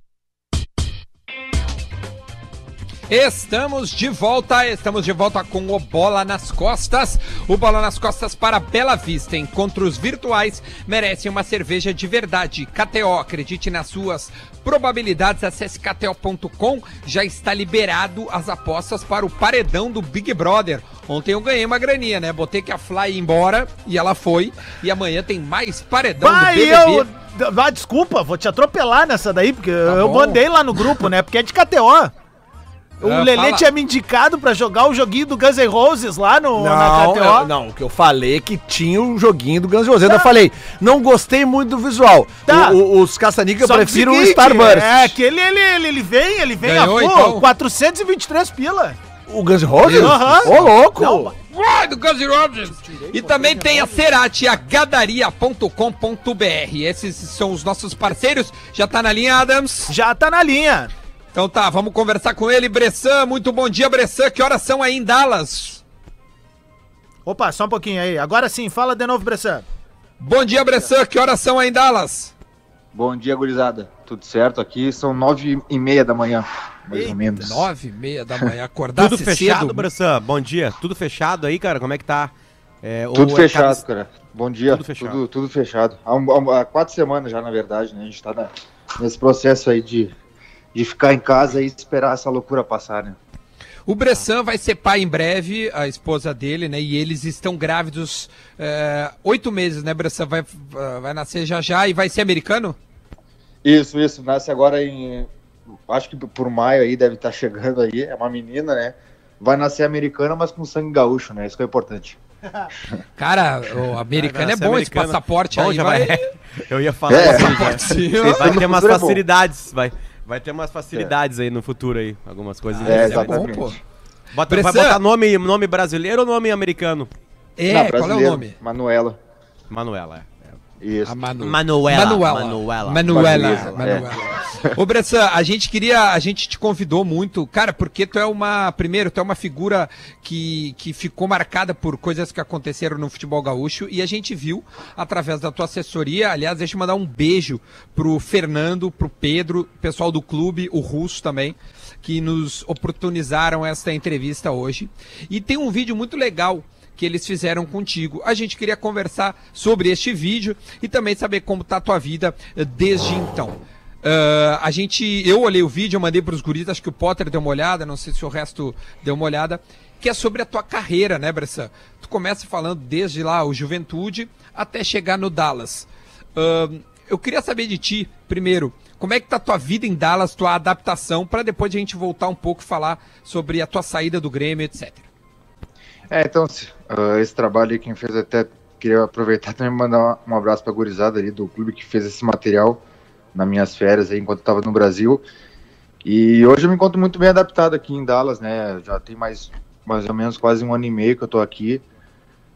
Estamos de volta, estamos de volta com o Bola nas Costas. O Bola nas Costas para Bela Vista. Encontros virtuais merecem uma cerveja de verdade. KTO, acredite nas suas probabilidades. Acesse KTO.com. Já está liberado as apostas para o paredão do Big Brother. Ontem eu ganhei uma graninha, né? Botei que a Fly ia embora e ela foi. E amanhã tem mais paredão Vai, do BBB. eu Ah, desculpa, vou te atropelar nessa daí, porque eu bom. mandei lá no grupo, né? Porque é de KTO. O Ah, Lelê fala. tinha me indicado pra jogar o joguinho do Guns N' Roses lá no, na Não, KTO. eu- não, o que eu falei é que tinha um joguinho do Guns N' Roses. Eu ainda falei, não gostei muito do visual. Tá. O- o- os caça-níquel eu que prefiro o Starburst. É, que ele, ele, ele, ele vem, ele vem Ganhou, a full, então? 423 pila. O Guns N' Roses? Aham. Ô, louco! Não, Uai, do Guns N' Roses. E também tem a Cerati, a gadaria.com.br. Esses são os nossos parceiros. Já tá na linha, Adams? Já tá na linha. Então tá, vamos conversar com ele. Bressan, muito bom dia, Bressan. Que horas são aí em Dallas? Opa, só um pouquinho aí. Agora sim, fala de novo, Bressan. Bom dia, Bressan. Que horas são aí em Dallas? Bom dia, gurizada. Tudo certo? Aqui são nove e meia da manhã, mais ou menos. Nove e meia da manhã. Acordar Tudo fechado, Bressan? Bom dia. Tudo fechado aí, cara? Como é que tá? É, Tudo ou é fechado, cada- cara. Bom dia. Tudo fechado. Tudo, tudo fechado. Há, um- há quatro semanas já, na verdade, né? A gente tá na- nesse processo aí de, de ficar em casa e esperar essa loucura passar, né? O Bressan vai ser pai em breve, a esposa dele, né? E eles estão grávidos é, oito meses, né, Bressan? Vai, vai nascer já já e vai ser americano? Isso, isso. Nasce agora em. Acho que por maio aí deve estar chegando aí. É uma menina, né? Vai nascer americana, mas com sangue gaúcho, né? Isso que é importante. Cara, o americano é bom americano. esse passaporte Bom, aí. já vai... vai- Eu ia falar É. ó. Vai ter umas é facilidades, vai. Vai ter umas facilidades aí no futuro aí, algumas coisas. É, Esse exatamente. bom, pô. Bota, vai botar nome, nome brasileiro ou nome americano? É, Não, qual é o nome? Manuela. Manuela, é. Isso. A Manu... Manuela. Manuela. Manuela. Manuela. Manuela, Manuela. Ô, Bressan, a gente queria, a gente te convidou muito, cara, porque tu é uma, primeiro, tu é uma figura que, que ficou marcada por coisas que aconteceram no futebol gaúcho e a gente viu através da tua assessoria, aliás, deixa eu mandar um beijo pro Fernando, pro Pedro, pessoal do clube, o Russo também, que nos oportunizaram esta entrevista hoje. E tem um vídeo muito legal que eles fizeram contigo. A gente queria conversar sobre este vídeo e também saber como tá a tua vida eh, desde então. Ah, a gente, eu olhei o vídeo, eu mandei para os guris, acho que o Potter deu uma olhada, não sei se o resto deu uma olhada, que é sobre a tua carreira, né, Bressan? Tu começa falando desde lá o Juventude até chegar no Dallas. Ah, eu queria saber de ti, primeiro, como é que tá a tua vida em Dallas, tua adaptação, para depois a gente voltar um pouco e falar sobre a tua saída do Grêmio, etc. É, então, ah, esse trabalho aí, quem fez até, queria aproveitar também mandar um abraço pra gurizada ali do clube que fez esse material nas minhas férias aí, enquanto eu tava no Brasil. E hoje eu me encontro muito bem adaptado aqui em Dallas, né? Já tem mais, mais ou menos quase um ano e meio que eu tô aqui.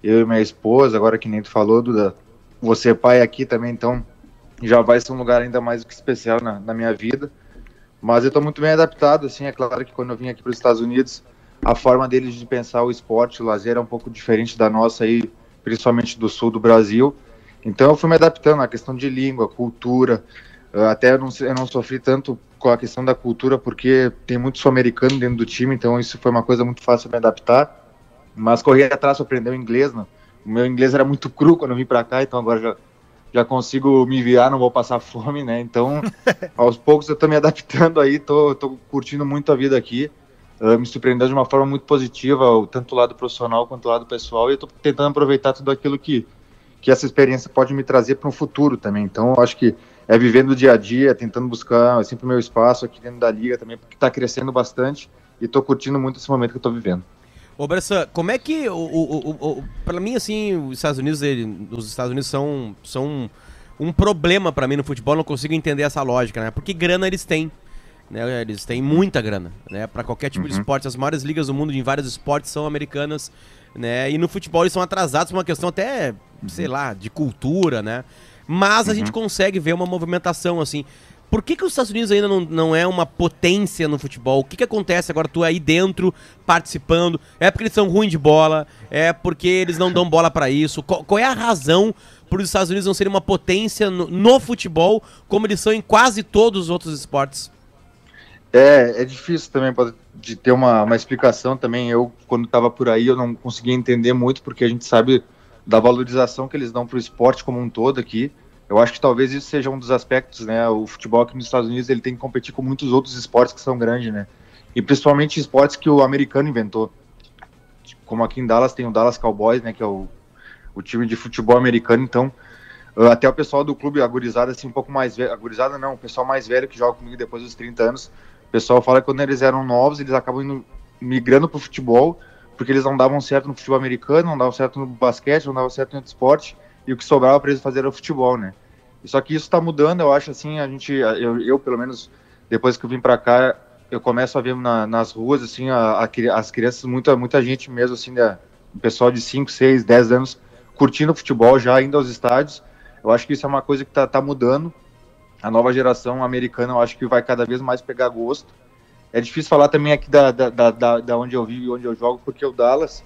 Eu e minha esposa, agora que nem tu falou, Duda, você é pai aqui também, então já vai ser um lugar ainda mais que especial na, na minha vida. Mas eu tô muito bem adaptado, assim, é claro que quando eu vim aqui para os Estados Unidos, a forma deles de pensar o esporte, o lazer é um pouco diferente da nossa aí, principalmente do sul do Brasil. Então eu fui me adaptando à questão de língua, cultura. eh, Até eu não, eu não sofri tanto com a questão da cultura, porque tem muito sul-americano dentro do time, então isso foi uma coisa muito fácil de me adaptar. Mas corri atrás para aprender o inglês. Né? O meu inglês era muito cru quando eu vim para cá, então agora já, já consigo me virar, não vou passar fome, né? Então, aos poucos eu tô me adaptando aí, tô, tô curtindo muito a vida aqui. Me surpreendeu de uma forma muito positiva, tanto o lado profissional quanto o lado pessoal, e eu tô tentando aproveitar tudo aquilo que, que essa experiência pode me trazer para um futuro também. Então, eu acho que é vivendo o dia a dia, tentando buscar sempre o meu espaço aqui dentro da liga também, porque tá crescendo bastante e tô curtindo muito esse momento que tô vivendo. Ô, como é que. O, o, o, o, pra mim, assim, os Estados Unidos, ele- os Estados Unidos são, são um problema pra mim no futebol, não consigo entender essa lógica, né? Porque grana eles têm. Né? Eles têm muita grana, né? Pra qualquer tipo de esporte. As maiores ligas do mundo em vários esportes são americanas, né? E no futebol eles são atrasados por uma questão até, sei lá, de cultura, né? Mas a gente consegue ver uma movimentação assim. Por que, que os Estados Unidos ainda não, não é uma potência no futebol? O que, que acontece agora? Tu aí dentro, participando? É porque eles são ruins de bola? É porque eles não dão bola pra isso? Qual, qual é a razão para os Estados Unidos não serem uma potência no, no futebol, como eles são em quase todos os outros esportes? É, é difícil também pra- de ter uma, uma explicação também. Eu, quando estava por aí, eu não conseguia entender muito, porque a gente sabe da valorização que eles dão para o esporte como um todo aqui. Eu acho que talvez isso seja um dos aspectos, né? O futebol aqui nos Estados Unidos ele tem que competir com muitos outros esportes que são grandes, né? E principalmente esportes que o americano inventou. Como aqui em Dallas tem o Dallas Cowboys, né? Que é o, o time de futebol americano. Então, Uh, até o pessoal do clube, a gurizada, assim, um pouco mais velho. Não, o pessoal mais velho que joga comigo depois dos 30 anos. O pessoal fala que quando eles eram novos, eles acabam indo, migrando pro futebol, porque eles não davam certo no futebol americano, não davam certo no basquete, não davam certo em outro esporte, e o que sobrava para eles fazer era o futebol, né? Só que isso está mudando, eu acho assim, a gente, eu, eu pelo menos, depois que eu vim para cá, eu começo a ver na, nas ruas, assim, a, a, as crianças, muita, muita gente mesmo, assim, o pessoal de 5, 6, 10 anos curtindo futebol, já indo aos estádios. Eu acho que isso é uma coisa que está tá mudando. A nova geração americana, eu acho que vai cada vez mais pegar gosto. É difícil falar também aqui da, da, da, da onde eu vivo e onde eu jogo, porque o Dallas,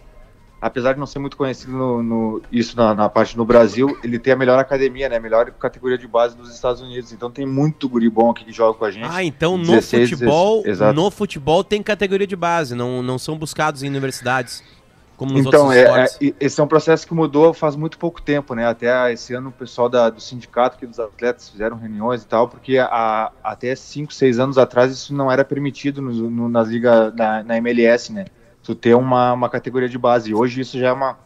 apesar de não ser muito conhecido no, no isso na, na, parte no Brasil, ele tem a melhor academia, né? A melhor categoria de base dos Estados Unidos. Então tem muito guri bom aqui que joga com a gente. Ah, então no 16, futebol, 16, no futebol tem categoria de base, não, não são buscados em universidades. Como então, é, é, esse é um processo que mudou faz muito pouco tempo, né? Até esse ano o pessoal da, do sindicato que dos atletas fizeram reuniões e tal, porque a, até 5, 6 anos atrás isso não era permitido no, no, nas ligas, na, na MLS, né? tu ter uma, uma categoria de base. Hoje isso já é uma,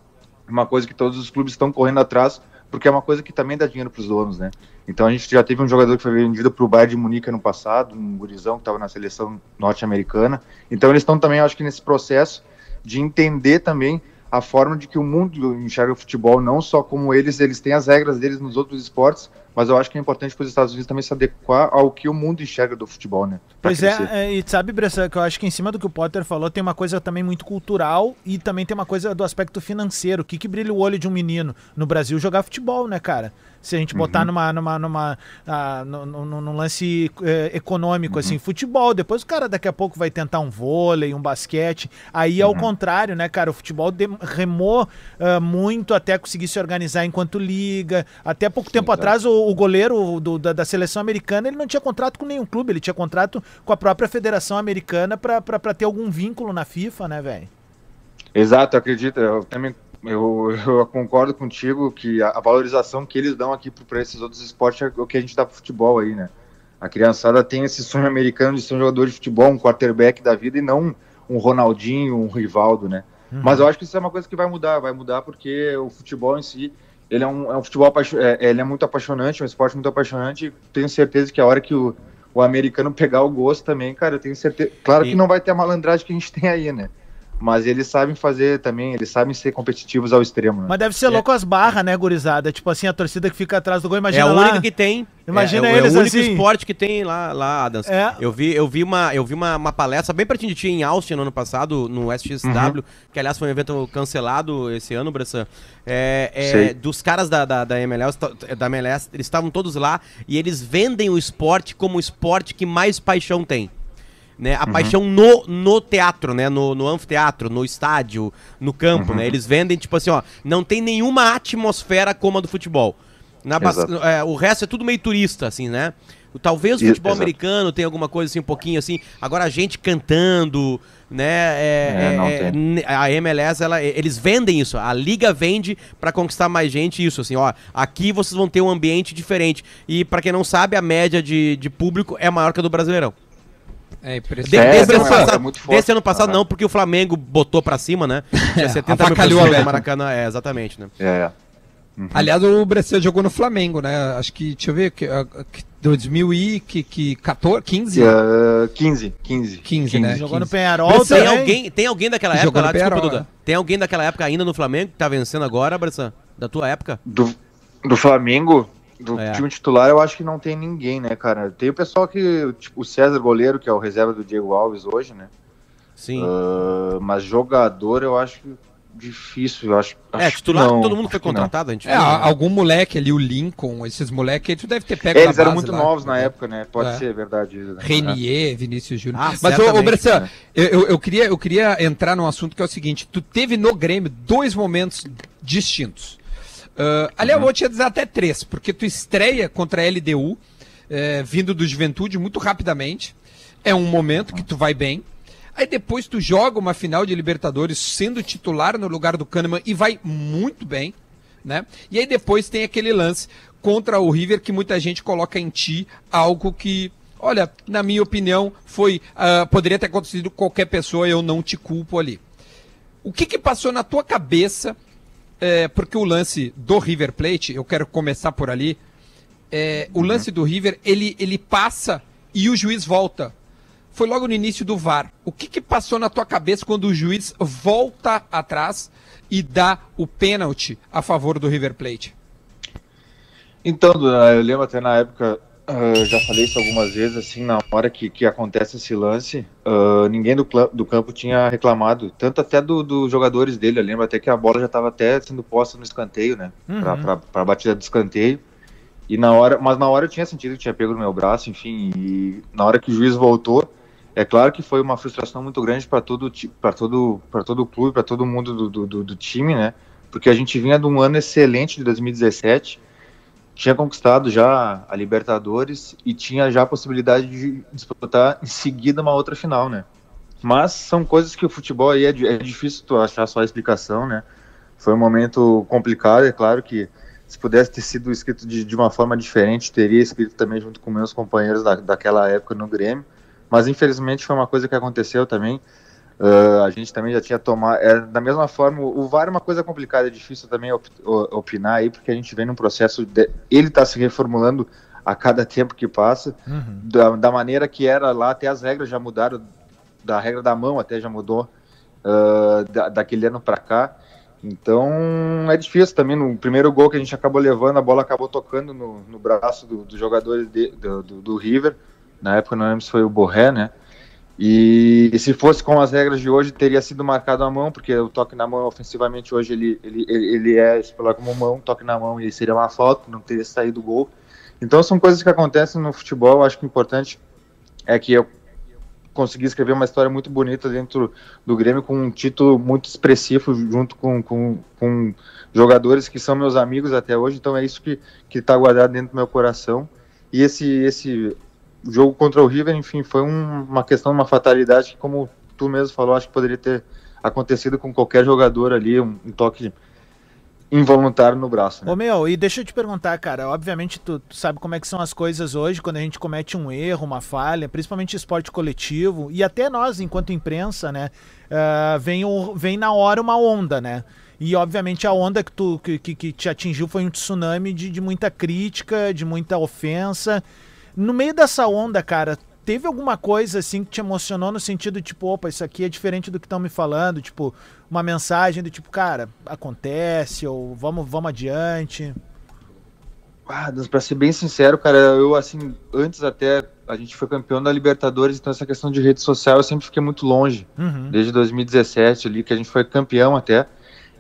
uma coisa que todos os clubes estão correndo atrás, porque é uma coisa que também dá dinheiro para os donos, né? Então a gente já teve um jogador que foi vendido para o Bayern de Munique no passado, um gurizão que estava na seleção norte-americana. Então eles estão também, acho que nesse processo de entender também a forma de que o mundo enxerga o futebol, não só como eles, eles têm as regras deles nos outros esportes, mas eu acho que é importante para os Estados Unidos também se adequar ao que o mundo enxerga do futebol, né? Pois é, é, e sabe, Bressa, que eu acho que em cima do que o Potter falou, tem uma coisa também muito cultural e também tem uma coisa do aspecto financeiro. O que, que brilha o olho de um menino no Brasil jogar futebol, né, cara? Se a gente botar uhum. numa, numa, numa ah, no, lance eh, econômico, uhum. assim, futebol, depois o cara daqui a pouco vai tentar um vôlei, um basquete. Aí é o uhum. contrário, né, cara? O futebol remou uh, muito até conseguir se organizar enquanto liga. Até pouco Sim, tempo atrás, o, o goleiro do, da, da, seleção americana ele não tinha contrato com nenhum clube, ele tinha contrato com a própria Federação Americana para ter algum vínculo na FIFA, né, velho? Exato, acredito. Eu também eu, eu, concordo contigo que a, a, valorização que eles dão aqui para esses outros esportes é o que a gente dá para futebol aí, né? A criançada tem esse sonho americano de ser um jogador de futebol, um quarterback da vida e não um Ronaldinho, um Rivaldo, né? Uhum. Mas eu acho que isso é uma coisa que vai mudar, vai mudar porque o futebol em si, ele é um, é um futebol, é, ele é muito apaixonante, é um esporte muito apaixonante. Tenho certeza que a hora que o, o americano pegar o gosto também, cara, eu tenho certeza. Claro e... que não vai ter a malandragem que a gente tem aí, né? Mas eles sabem fazer também, eles sabem ser competitivos ao extremo. Né? Mas deve ser é. louco as barras, né, gurizada? Tipo assim, a torcida que fica atrás do gol, imagina É a única que tem. Imagina é, é, eles é o único assim. esporte que tem lá, lá Adams. É. Eu vi, eu vi, uma, eu vi uma, uma palestra bem pertinho de ti em Austin no ano passado, no SXW, uhum. que aliás foi um evento cancelado esse ano, Bressan. É, é dos caras da, da, da MLS, da MLS, eles estavam todos lá e eles vendem o esporte como o esporte que mais paixão tem né? A uhum. paixão no, no teatro, né? No, no anfiteatro, no estádio, no campo, uhum. né? Eles vendem, tipo assim, ó, não tem nenhuma atmosfera como a do futebol. Na, é, o resto é tudo meio turista, assim, né? Talvez o futebol Exato. americano tenha alguma coisa assim, um pouquinho assim. Agora a gente cantando, né? É, é, é a MLS, ela, eles vendem isso. A liga vende para conquistar mais gente isso, assim, ó. Aqui vocês vão ter um ambiente diferente. E para quem não sabe, a média de, de público é maior que a do Brasileirão. É impressionante. De, desse, ano passado, é desse ano passado, não, porque o Flamengo botou pra cima, né? Tinha 70 mil pessoas no Maracanã. É, exatamente, né? É, é. Uhum. Aliás, o Bressan jogou no Flamengo, né? Acho que, deixa eu ver, que, que 2014, 15? Uh, 15, 15. 15, né? Jogou 15. no Penharol tem alguém, tem alguém daquela época lá, desculpa, Duda. Tem alguém daquela época ainda no Flamengo que tá vencendo agora, Bressan? Da tua época? Do, do Flamengo? Do é. time titular, eu acho que não tem ninguém, né, cara? Tem o pessoal que. Tipo, o César Goleiro, que é o reserva do Diego Alves hoje, né? Sim. Uh, mas jogador, eu acho difícil. Eu acho, é, acho titular, não, todo mundo foi contratado, a gente É, viu, né? algum moleque ali, o Lincoln, esses moleques aí, tu deve ter pego. É, eles eram muito lá, novos na época, né? Pode é. ser, verdade. Né? Renier, Vinícius Júnior. Ah, Mas, ô, ô Bressan, né? eu, eu, queria, eu queria entrar num assunto que é o seguinte: tu teve no Grêmio dois momentos distintos. Uh, aliás, uhum. eu vou te dizer até três, porque tu estreia contra a LDU, é, vindo do Juventude muito rapidamente. É um momento que tu vai bem. Aí depois tu joga uma final de Libertadores sendo titular no lugar do Kahneman e vai muito bem, né? E aí depois tem aquele lance contra o River que muita gente coloca em ti algo que, olha, na minha opinião, foi uh, poderia ter acontecido com qualquer pessoa, eu não te culpo ali. O que que passou na tua cabeça é, porque o lance do River Plate, eu quero começar por ali. É, o lance do River, ele, ele passa e o juiz volta. Foi logo no início do VAR. O que, que passou na tua cabeça quando o juiz volta atrás e dá o pênalti a favor do River Plate? Então, eu lembro até na época, uh, já falei isso algumas vezes, assim, na hora que, que acontece esse lance, uh, ninguém do, do campo tinha reclamado, tanto até dos do jogadores dele, eu lembro até que a bola já estava até sendo posta no escanteio, né, uhum. para a batida do escanteio, e na hora, mas na hora eu tinha sentido que tinha pego no meu braço, enfim, e na hora que o juiz voltou, é claro que foi uma frustração muito grande para todo para todo para todo o clube, para todo mundo do, do, do, time, né? Porque a gente vinha de um ano excelente de 2017, tinha conquistado já a Libertadores e tinha já a possibilidade de disputar em seguida uma outra final, né? Mas são coisas que o futebol aí é, é difícil tu achar só a explicação, né? Foi um momento complicado, é claro que se pudesse ter sido escrito de, de, uma forma diferente, teria escrito também junto com meus companheiros da, daquela época no Grêmio. Mas infelizmente foi uma coisa que aconteceu também. Uh, a gente também já tinha tomado. É, da mesma forma, o VAR é uma coisa complicada, é difícil também op, opinar aí, porque a gente vem num processo. De, ele está se reformulando a cada tempo que passa, uhum. da, da, maneira que era lá, até as regras já mudaram, da regra da mão até já mudou, uh, da, daquele ano para cá. Então é difícil também. No primeiro gol que a gente acabou levando, a bola acabou tocando no, no braço dos do jogadores do, do, do, River. Na época não lembro se foi o Borré, né? E, e, se fosse com as regras de hoje, teria sido marcado a mão, porque o toque na mão ofensivamente hoje ele, ele, ele é explorar como mão, toque na mão e seria uma falta, não teria saído o gol. Então são coisas que acontecem no futebol. Acho que o importante é que eu consegui escrever uma história muito bonita dentro do Grêmio com um título muito expressivo junto com, com, com jogadores que são meus amigos até hoje, então é isso que está guardado dentro do meu coração. E esse, esse jogo contra o River, enfim, foi um, uma questão, uma fatalidade que, como tu mesmo falou, acho que poderia ter acontecido com qualquer jogador ali, um, um toque involuntário no braço. Né? Ô meu, e deixa eu te perguntar, cara, obviamente tu, tu, sabe como é que são as coisas hoje, quando a gente comete um erro, uma falha, principalmente esporte coletivo, e até nós, enquanto imprensa, né, uh, vem, o, vem na hora uma onda, né? E obviamente a onda que, tu, que, que, que te atingiu foi um tsunami de, de muita crítica, de muita ofensa. No meio dessa onda, cara, teve alguma coisa assim que te emocionou no sentido tipo, opa, isso aqui é diferente do que estão me falando, tipo, uma mensagem do tipo, cara, acontece ou vamos, vamos adiante? Ah, para ser bem sincero, cara, eu assim, antes até a gente foi campeão da Libertadores, então essa questão de rede social eu sempre fiquei muito longe. Uhum. Desde 2017 ali que a gente foi campeão até.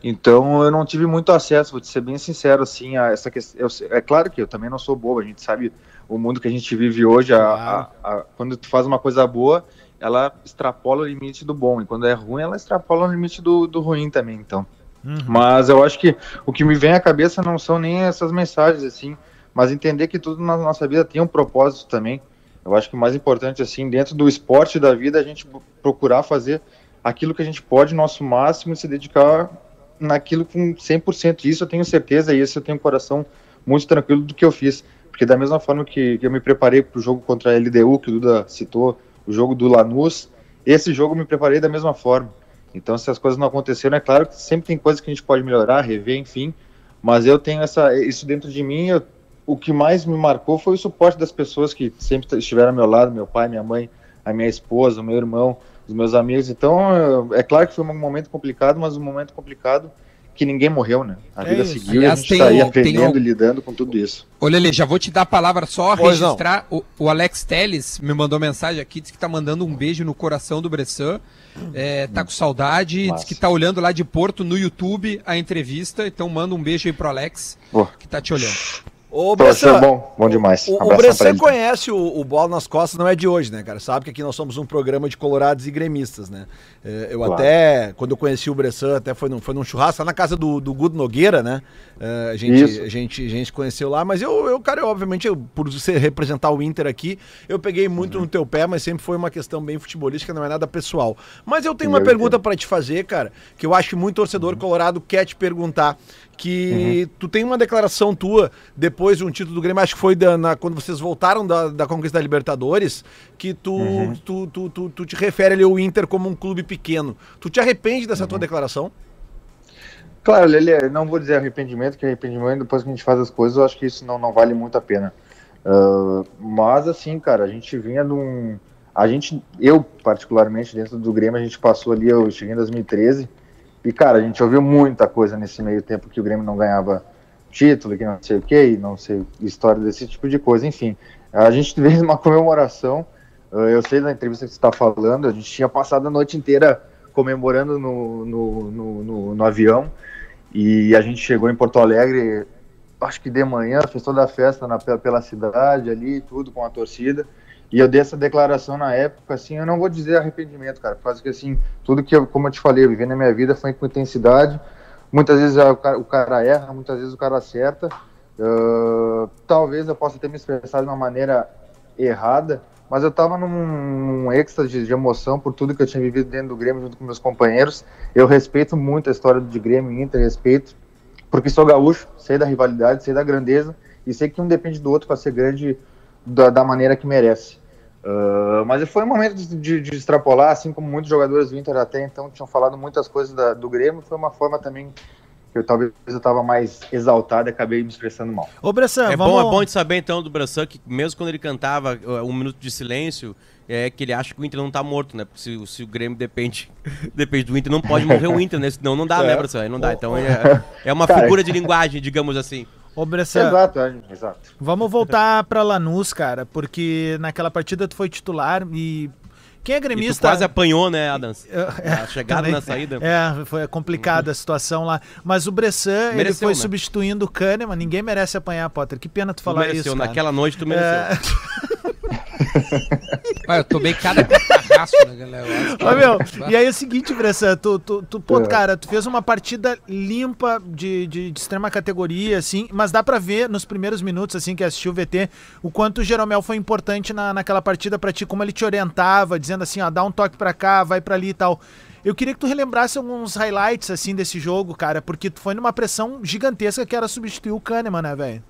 Então eu não tive muito acesso, vou te ser bem sincero assim, a essa questão. é claro que eu também não sou bobo, a gente sabe o mundo que a gente vive hoje, a, a, a, quando tu faz uma coisa boa, ela extrapola o limite do bom, e quando é ruim, ela extrapola o limite do, do ruim também, então. Uhum. Mas eu acho que o que me vem à cabeça não são nem essas mensagens, assim, mas entender que tudo na nossa vida tem um propósito também. Eu acho que o mais importante, assim, dentro do esporte da vida, a gente procurar fazer aquilo que a gente pode, nosso máximo, e se dedicar naquilo com 100%. Isso eu tenho certeza, e isso eu tenho um coração muito tranquilo do que eu fiz. Porque da mesma forma que, eu me preparei para o jogo contra a LDU, que o Duda citou, o jogo do Lanús, esse jogo eu me preparei da mesma forma. Então, se as coisas não aconteceram, é claro que sempre tem coisas que a gente pode melhorar, rever, enfim. Mas eu tenho essa, isso dentro de mim. Eu, o que mais me marcou foi o suporte das pessoas que sempre estiveram ao meu lado, meu pai, minha mãe, a minha esposa, o meu irmão, os meus amigos. Então, é claro que foi um momento complicado, mas um momento complicado que ninguém morreu, né? A é vida isso. seguiu Aliás, a gente está aí aprendendo e lidando com tudo isso. Olha, Lê, já vou te dar a palavra só pois registrar. O, o, Alex Teles me mandou mensagem aqui, disse que tá mandando um beijo no coração do Bressan. É, tá com saudade, Massa. diz que tá olhando lá de Porto no YouTube a entrevista. Então manda um beijo aí pro Alex, que tá te olhando. O Bressan, bom, bom demais. O, o Bressan conhece o, o Bola nas Costas, não é de hoje, né, cara? Sabe que aqui nós somos um programa de colorados e gremistas, né? É, eu claro. até, quando eu conheci o Bressan, até foi num, foi num churrasco lá na casa do, do Gudo Nogueira, né? É, a, gente, a, gente, a gente conheceu lá, mas eu, eu cara, eu, obviamente, eu, por você representar o Inter aqui, eu peguei muito uhum. no teu pé, mas sempre foi uma questão bem futebolística, não é nada pessoal. Mas eu tenho uma pergunta para te fazer, cara, que eu acho que muito torcedor uhum. colorado quer te perguntar que uhum. tu tem uma declaração tua depois de um título do Grêmio, acho que foi da, na, quando vocês voltaram da, da conquista da Libertadores, que tu, uhum. tu, tu, tu, tu, te refere ali ao Inter como um clube pequeno. Tu te arrepende dessa uhum. tua declaração? Claro, Lele, não vou dizer arrependimento, que arrependimento depois que a gente faz as coisas, eu acho que isso não, não vale muito a pena. Uh, mas assim, cara, a gente vinha num. A gente, eu particularmente, dentro do Grêmio, a gente passou ali, eu cheguei em 2013, e cara, a gente ouviu muita coisa nesse meio tempo que o Grêmio não ganhava título, que não sei o que, não sei, história desse tipo de coisa, enfim. A gente fez uma comemoração, uh, eu sei da entrevista que você está falando, a gente tinha passado a noite inteira comemorando no, no, no, no, no avião, e a gente chegou em Porto Alegre acho que de manhã, fez toda a festa na, pela cidade ali, tudo com a torcida. E eu dei essa declaração na época, assim, eu não vou dizer arrependimento, cara, por que, assim, tudo que, eu, como eu te falei, eu vivi na minha vida foi com intensidade. Muitas vezes o cara, o cara erra, muitas vezes o cara acerta. Uh, talvez eu possa ter me expressado de uma maneira errada, mas eu tava num, num êxtase de emoção por tudo que eu tinha vivido dentro do Grêmio junto com meus companheiros. Eu respeito muito a história do Grêmio e Inter, respeito porque sou gaúcho, sei da rivalidade, sei da grandeza e sei que um depende do outro para ser grande da, da, maneira que merece. Uh, mas foi um momento de, de, extrapolar, assim como muitos jogadores do Inter até então tinham falado muitas coisas da, do Grêmio, foi uma forma também que eu talvez eu estava mais exaltado e acabei me expressando mal. Ô Bressan, é vamos... bom, é bom de saber então do Bressan que mesmo quando ele cantava uh, um minuto de silêncio, é que ele acha que o Inter não tá morto, né? Porque se, se o Grêmio depende, depende do Inter, não pode morrer o Inter, né? Senão não dá, né, é. né, Bressan? Não dá. Então é, é uma Cara, figura de linguagem, digamos assim. Ô, Bressan, exato, é, exato. Vamos voltar pra Lanús, cara, porque naquela partida tu foi titular e quem é gremista. E tu quase apanhou, né, Adams? É, a chegada também, na saída. É, foi complicada a situação lá. Mas o Bressan, mereceu, ele foi né? substituindo o Kahneman. Ninguém merece apanhar, Potter. Que pena tu falar tu mereceu, isso. Cara. Naquela noite tu mereceu. É... eu tomei cada catarraço, né, galera? Ô, meu, e aí é o seguinte, Bressan, tu, tu, tu, pô, é. cara, tu fez uma partida limpa de, de, de, extrema categoria, assim, mas dá pra ver nos primeiros minutos, assim, que assistiu o VT, o quanto o Jeromel foi importante na, naquela partida pra ti, como ele te orientava, dizendo assim, ó, dá um toque pra cá, vai pra ali e tal. Eu queria que tu relembrasse alguns highlights, assim, desse jogo, cara, porque tu foi numa pressão gigantesca que era substituir o Kahneman, né, velho?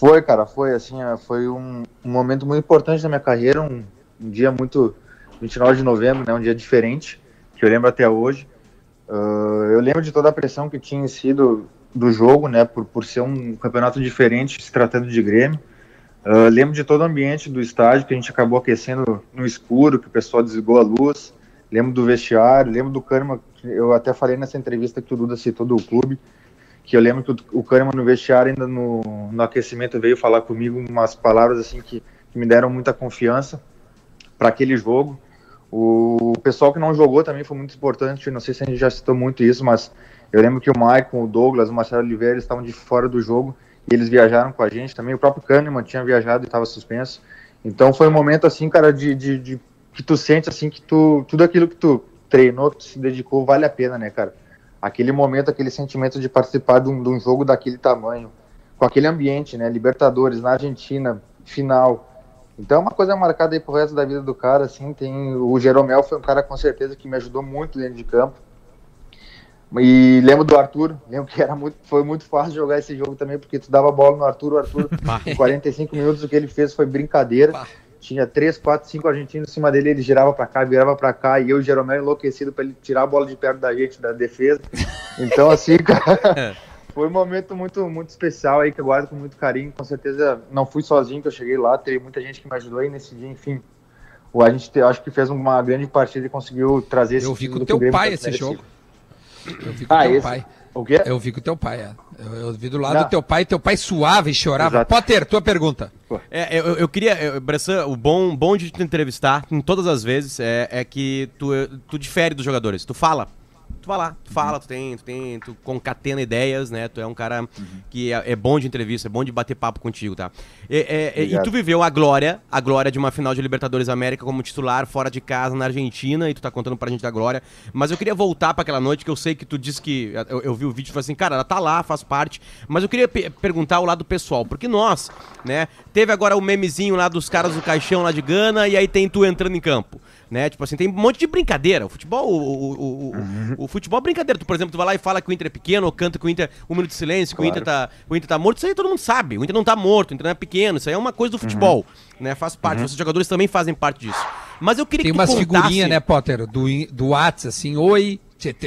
Foi, cara, foi assim, é, foi um, um momento muito importante da minha carreira, um, um, dia muito 29 de novembro, né, um dia diferente, que eu lembro até hoje. Uh, eu lembro de toda a pressão que tinha sido do jogo, né, por, por ser um campeonato diferente, se tratando de Grêmio. Uh, lembro de todo o ambiente do estádio, que a gente acabou aquecendo no escuro, que o pessoal desligou a luz. Lembro do vestiário, lembro do Kahneman, eu até falei nessa entrevista que o Duda citou do clube, que eu lembro que o, o Kahneman no vestiário, ainda no, no aquecimento, veio falar comigo umas palavras assim que, que me deram muita confiança para aquele jogo. O, pessoal que não jogou também foi muito importante, não sei se a gente já citou muito isso, mas eu lembro que o Maicon, o Douglas, o Marcelo Oliveira estavam de fora do jogo e eles viajaram com a gente também. O próprio Kahneman tinha viajado e estava suspenso. Então foi um momento assim, cara, de, de, de, que tu sente assim que tu tudo aquilo que tu treinou, que tu se dedicou, vale a pena, né, cara? Aquele momento, aquele sentimento de participar de um, de um jogo daquele tamanho, com aquele ambiente, né? Libertadores, na Argentina, final. Então é uma coisa marcada aí pro resto da vida do cara, assim, tem o Jeromel foi um cara com certeza que me ajudou muito dentro de campo. E lembro do Arthur, lembro que era muito, foi muito fácil jogar esse jogo também, porque tu dava bola no Arthur, o Arthur, em 45 minutos o que ele fez foi brincadeira tinha três, quatro, cinco argentinos em cima dele, ele girava para cá, virava para cá, e eu e o Jeromel enlouquecido para ele tirar a bola de perto da gente, da defesa. Então, assim, cara, foi um momento muito, muito especial aí que eu guardo com muito carinho. Com certeza não fui sozinho que eu cheguei lá, teve muita gente que me ajudou aí nesse dia, enfim. A gente acho que fez uma grande partida e conseguiu trazer esse Eu vi com o teu pai esse jogo. Eu vi com ah, teu esse? pai. O quê? Eu vi com teu pai, é. Eu, eu vi do lado Não. do teu pai, teu pai suave e chorava. Exato. Potter, tua pergunta. É, eu, eu queria, Bressan, o bom, bom de te entrevistar, em todas as vezes, é, é que tu, tu difere dos jogadores. Tu fala tu vai lá, tu fala, tu tem, tu tem, tu concatena ideias, né? Tu é um cara uhum. que é, é, bom de entrevista, é bom de bater papo contigo, tá? E, é, e tu viveu a glória, a glória de uma final de Libertadores América como titular fora de casa na Argentina e tu tá contando pra gente da glória. Mas eu queria voltar para aquela noite que eu sei que tu disse que eu, eu vi o vídeo e falei assim, cara, ela tá lá, faz parte. Mas eu queria perguntar o lado pessoal, porque nós, né? Teve agora o memezinho lá dos caras do caixão lá de Gana e aí tem tu entrando em campo né? Tipo assim, tem um monte de brincadeira. O futebol, o, o, o, uhum. o, futebol é brincadeira. Tu, por exemplo, tu vai lá e fala que o Inter é pequeno, ou canta que o Inter um minuto de silêncio, que claro. o, Inter tá, o Inter tá morto, isso aí todo mundo sabe. O Inter não tá morto, o Inter não é pequeno, isso aí é uma coisa do uhum. futebol, uhum. né? Faz parte. Uhum. Os jogadores também fazem parte disso. Mas eu queria tem que Tem umas contasse... figurinhas, né, Potter, do, do Whats, assim, oi,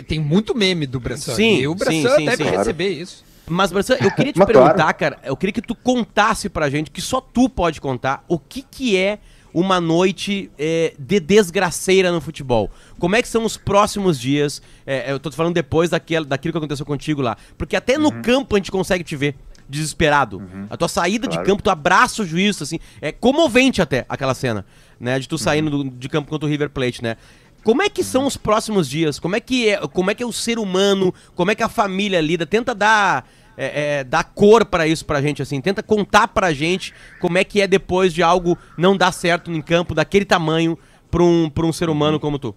tem muito meme do Bressan. Sim, e o Bressan sim, deve sim. receber isso. Mas, Bressan, eu queria te perguntar, claro. cara, eu queria que tu contasse pra gente, que só tu pode contar, o que que é uma noite é, de desgraceira no futebol. Como é que são os próximos dias? É, eu tô te falando depois daquilo, daquilo que aconteceu contigo lá. Porque até no campo a gente consegue te ver desesperado. A tua saída de Claro. campo, tu abraça o juiz, assim, é comovente até aquela cena, né? De tu saindo do- de campo contra o River Plate, né? Como é que são os próximos dias? Como é que é, como é, que é o ser humano? Como é que a família lida? Tenta dar, é, é, dar cor pra isso pra gente, assim. Tenta contar pra gente como é que é depois de algo não dar certo em campo, daquele tamanho, pra um, pra um ser humano como tu.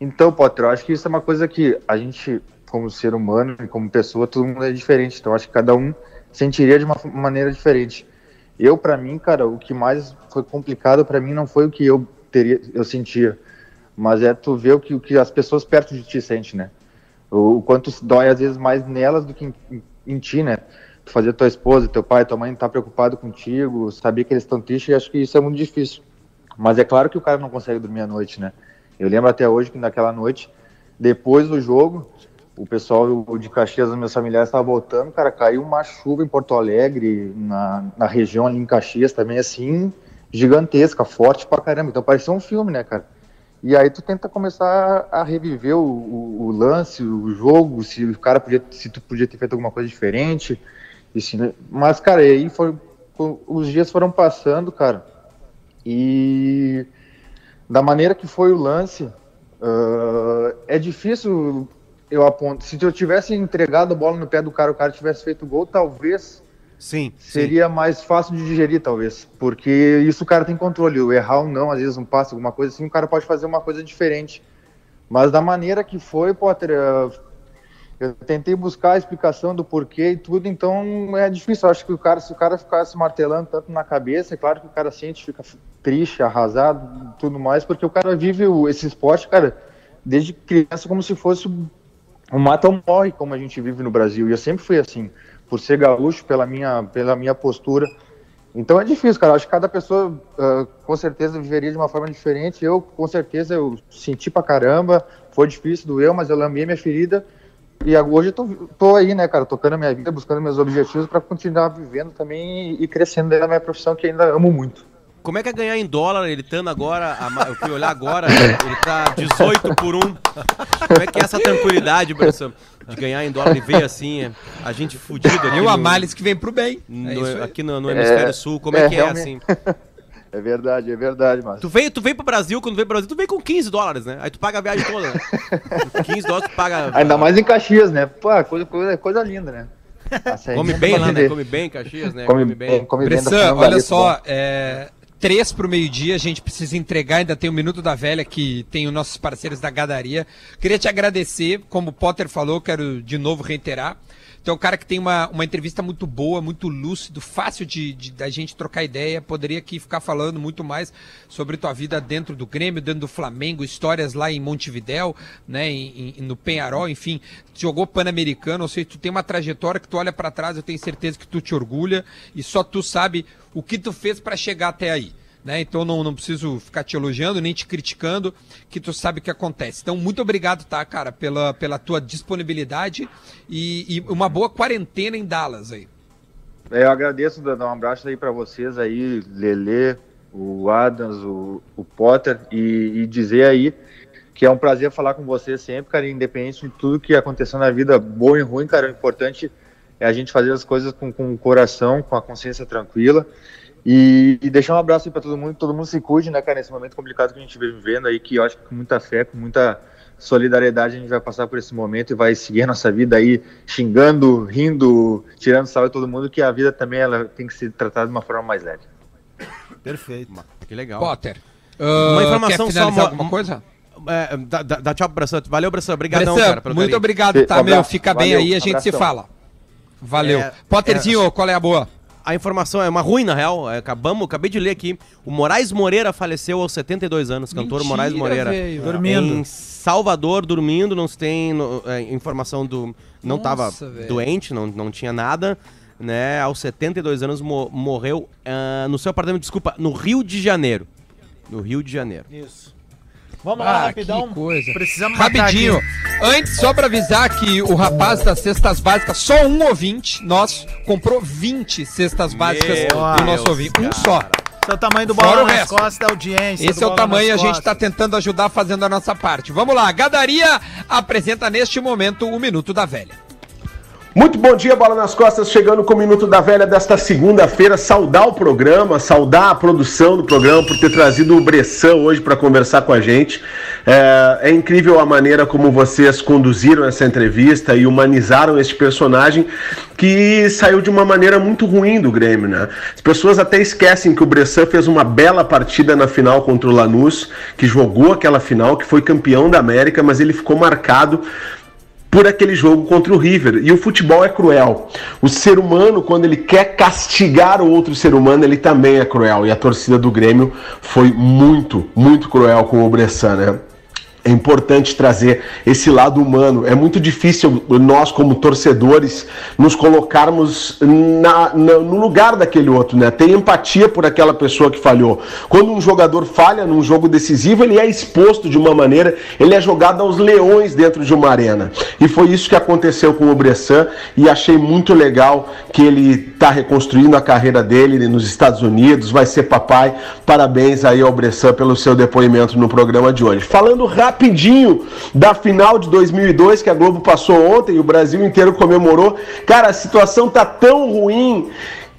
Então, Potter, eu acho que isso é uma coisa que a gente, como ser humano e como pessoa, todo mundo é diferente. Então, acho que cada um sentiria de uma maneira diferente. Eu, pra mim, cara, o que mais foi complicado pra mim não foi o que eu teria, eu sentia, mas é tu ver o que, o que as pessoas perto de ti sentem, né? O, o quanto dói às vezes mais nelas do que em, em- em ti, né? Tu fazer tua esposa, teu pai, tua mãe estar preocupado contigo, saber que eles estão tristes, eu acho que isso é muito difícil. Mas é claro que o cara não consegue dormir à noite, né? Eu lembro até hoje que naquela noite, depois do jogo, o pessoal de Caxias, meus familiares, estavam voltando, cara, caiu uma chuva em Porto Alegre, na, na região ali em Caxias também, assim, gigantesca, forte pra caramba. Então parecia um filme, né, cara? E aí tu tenta começar a reviver o, o- o lance, o jogo, se o cara podia, se tu podia ter feito alguma coisa diferente. Né? Mas, cara, aí foi, os dias foram passando, cara, e da maneira que foi o lance, ah, é difícil eu aponto. Se eu tivesse entregado a bola no pé do cara, o cara tivesse feito gol, talvez Sim. seria mais fácil de digerir, talvez. Porque isso o cara tem controle. O errar ou não, às vezes um passe, alguma coisa assim, o cara pode fazer uma coisa diferente. Mas da maneira que foi, Potter, eh, eu tentei buscar a explicação do porquê e tudo, então é difícil. Eu acho que o cara, se o cara ficasse martelando tanto na cabeça, é claro que o cara sente, fica triste, arrasado, tudo mais, porque o cara vive o- esse esporte, cara, desde criança como se fosse um mata ou morre, como a gente vive no Brasil. E eu sempre fui assim, por ser gaúcho, pela minha, pela minha postura. Então é difícil, cara. Acho que cada pessoa ah, com certeza viveria de uma forma diferente. Eu, com certeza, eu senti pra caramba. Foi difícil, doeu, mas eu lambei minha ferida. E hoje eu tô, tô aí, né, cara, tocando minha vida, buscando meus objetivos para continuar vivendo também e crescendo da minha profissão que ainda amo muito. Como é que é ganhar em dólar? Ele estando agora, a eu fui olhar agora, ele tá 18 por 1. Como é que é essa tranquilidade, Bressan, de ganhar em dólar e ver assim, é, a gente fudido aqui E o Amales que vem pro bem. É no- aí. aqui no, no hemisfério sul, como é, é, que é assim? É verdade, é verdade, mas. Tu veio, tu veio pro Brasil, quando veio pro Brasil, tu veio com 15 dólares, né? Aí tu paga a viagem toda, né? 15 dólares tu paga... Ainda mais em Caxias, né? Pô, coisa, coisa, coisa linda, né? Nossa, é Come lindo bem lá, né? Come bem, Caxias, né? Come bem, come bem. da Bressan, olha só, é, três pro meio-dia, a gente precisa entregar, ainda tem o Minuto da Velha, que tem os nossos parceiros da Gadaria. Queria te agradecer, como o Potter falou, quero de novo reiterar. Então, é um cara que tem uma, uma entrevista muito boa, muito lúcido, fácil de, de- da gente trocar ideia. Poderia aqui ficar falando muito mais sobre tua vida dentro do Grêmio, dentro do Flamengo, histórias lá em Montevidéu, né, em, em- no Penharol, enfim. Jogou Pan-Americano, ou seja, tu tem uma trajetória que tu olha pra trás, eu tenho certeza que tu te orgulha e só tu sabe o que tu fez pra chegar até aí. Né? Então não, não preciso ficar te elogiando nem te criticando, que tu sabe o que acontece. Então, muito obrigado, tá, cara, pela, pela tua disponibilidade e, e uma boa quarentena em Dallas aí. É, eu agradeço, dar um abraço aí para vocês aí, Lele, o Adams, o, o Potter, e, e dizer aí que é um prazer falar com vocês sempre, cara, independente de tudo que aconteceu na vida, bom e ruim, cara, o importante é a gente fazer as coisas com, com o coração, com a consciência tranquila, e, e deixar um abraço aí para todo mundo, todo mundo se cuide, né, cara, nesse momento complicado que a gente vem vivendo aí, que eu acho que com muita fé, com muita solidariedade a gente vai passar por esse momento e vai seguir a nossa vida aí xingando, rindo, tirando sal de todo mundo, que a vida também ela tem que ser tratada de uma forma mais leve. Perfeito. Que legal. Potter, Uma ah, informação quer só, mo- alguma coisa? É, dá, dá- tchau pro Bressan. Valeu, Bressan. Obrigadão, Bressan, cara, pelo muito carinho. obrigado, tá, Um meu? Fica bem valeu, aí, a gente se abração. fala. Valeu. É, Potterzinho, qual é a boa? A informação é uma ruim, na real. É, Acabamos, acabei de ler aqui. O Moraes Moreira faleceu aos 72 anos. Cantor Mentira, Moraes Moreira. Dormindo. Em Salvador, dormindo, não se tem no- é, informação do. Não Nossa, tava velho. doente, não, não tinha nada. Né, aos 72 anos mo- morreu ah, no seu apartamento, desculpa, no Rio de Janeiro. No Rio de Janeiro. Isso. Vamos lá, Ah, rapidão. que coisa. Precisamos Rapidinho. aqui. Antes, só pra avisar que o rapaz das cestas básicas, só um ouvinte nosso, comprou 20 cestas básicas Meu do nosso Deus, ouvinte. Um cara. só. Esse é o tamanho do Fora bola o nas costas da audiência. Esse é o tamanho, a gente tá Costas. tentando ajudar fazendo a nossa parte. Vamos lá, Gadaria apresenta neste momento o Minuto da Velha. Muito bom dia, Bola nas Costas, chegando com o Minuto da Velha desta segunda-feira. Saudar o programa, saudar a produção do programa por ter trazido o Bressan hoje para conversar com a gente. É, é incrível a maneira como vocês conduziram essa entrevista e humanizaram este personagem que saiu de uma maneira muito ruim do Grêmio, né? As pessoas até esquecem que o Bressan fez uma bela partida na final contra o Lanús, que jogou aquela final, que foi campeão da América, mas ele ficou marcado por aquele jogo contra o River. E o futebol é cruel. O ser humano, quando ele quer castigar o outro ser humano, ele também é cruel. E a torcida do Grêmio foi muito, muito cruel com o Bressan, né? É importante trazer esse lado humano. É muito difícil nós, como torcedores, nos colocarmos na- na- no lugar daquele outro, né? Ter empatia por aquela pessoa que falhou. Quando um jogador falha num jogo decisivo, ele é exposto de uma maneira, ele é jogado aos leões dentro de uma arena. E foi isso que aconteceu com o Bressan e achei muito legal que ele está reconstruindo a carreira dele nos Estados Unidos, vai ser papai. Parabéns aí ao Bressan pelo seu depoimento no programa de hoje. Falando rapidinho da final de 2002 que a Globo passou ontem e o Brasil inteiro comemorou. Cara, a situação tá tão ruim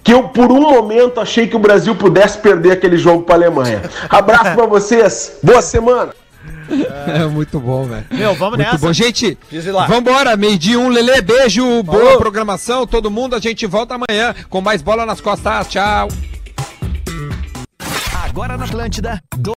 que eu por um momento achei que o Brasil pudesse perder aquele jogo para a Alemanha. Abraço para vocês. Boa semana. É muito bom, velho. Meu, vamos Muito nessa. bom. Gente, vambora, meio-dia um, Lelê, beijo, boa programação, todo mundo, a gente volta amanhã com mais bola nas costas, tchau. Agora na Atlântida,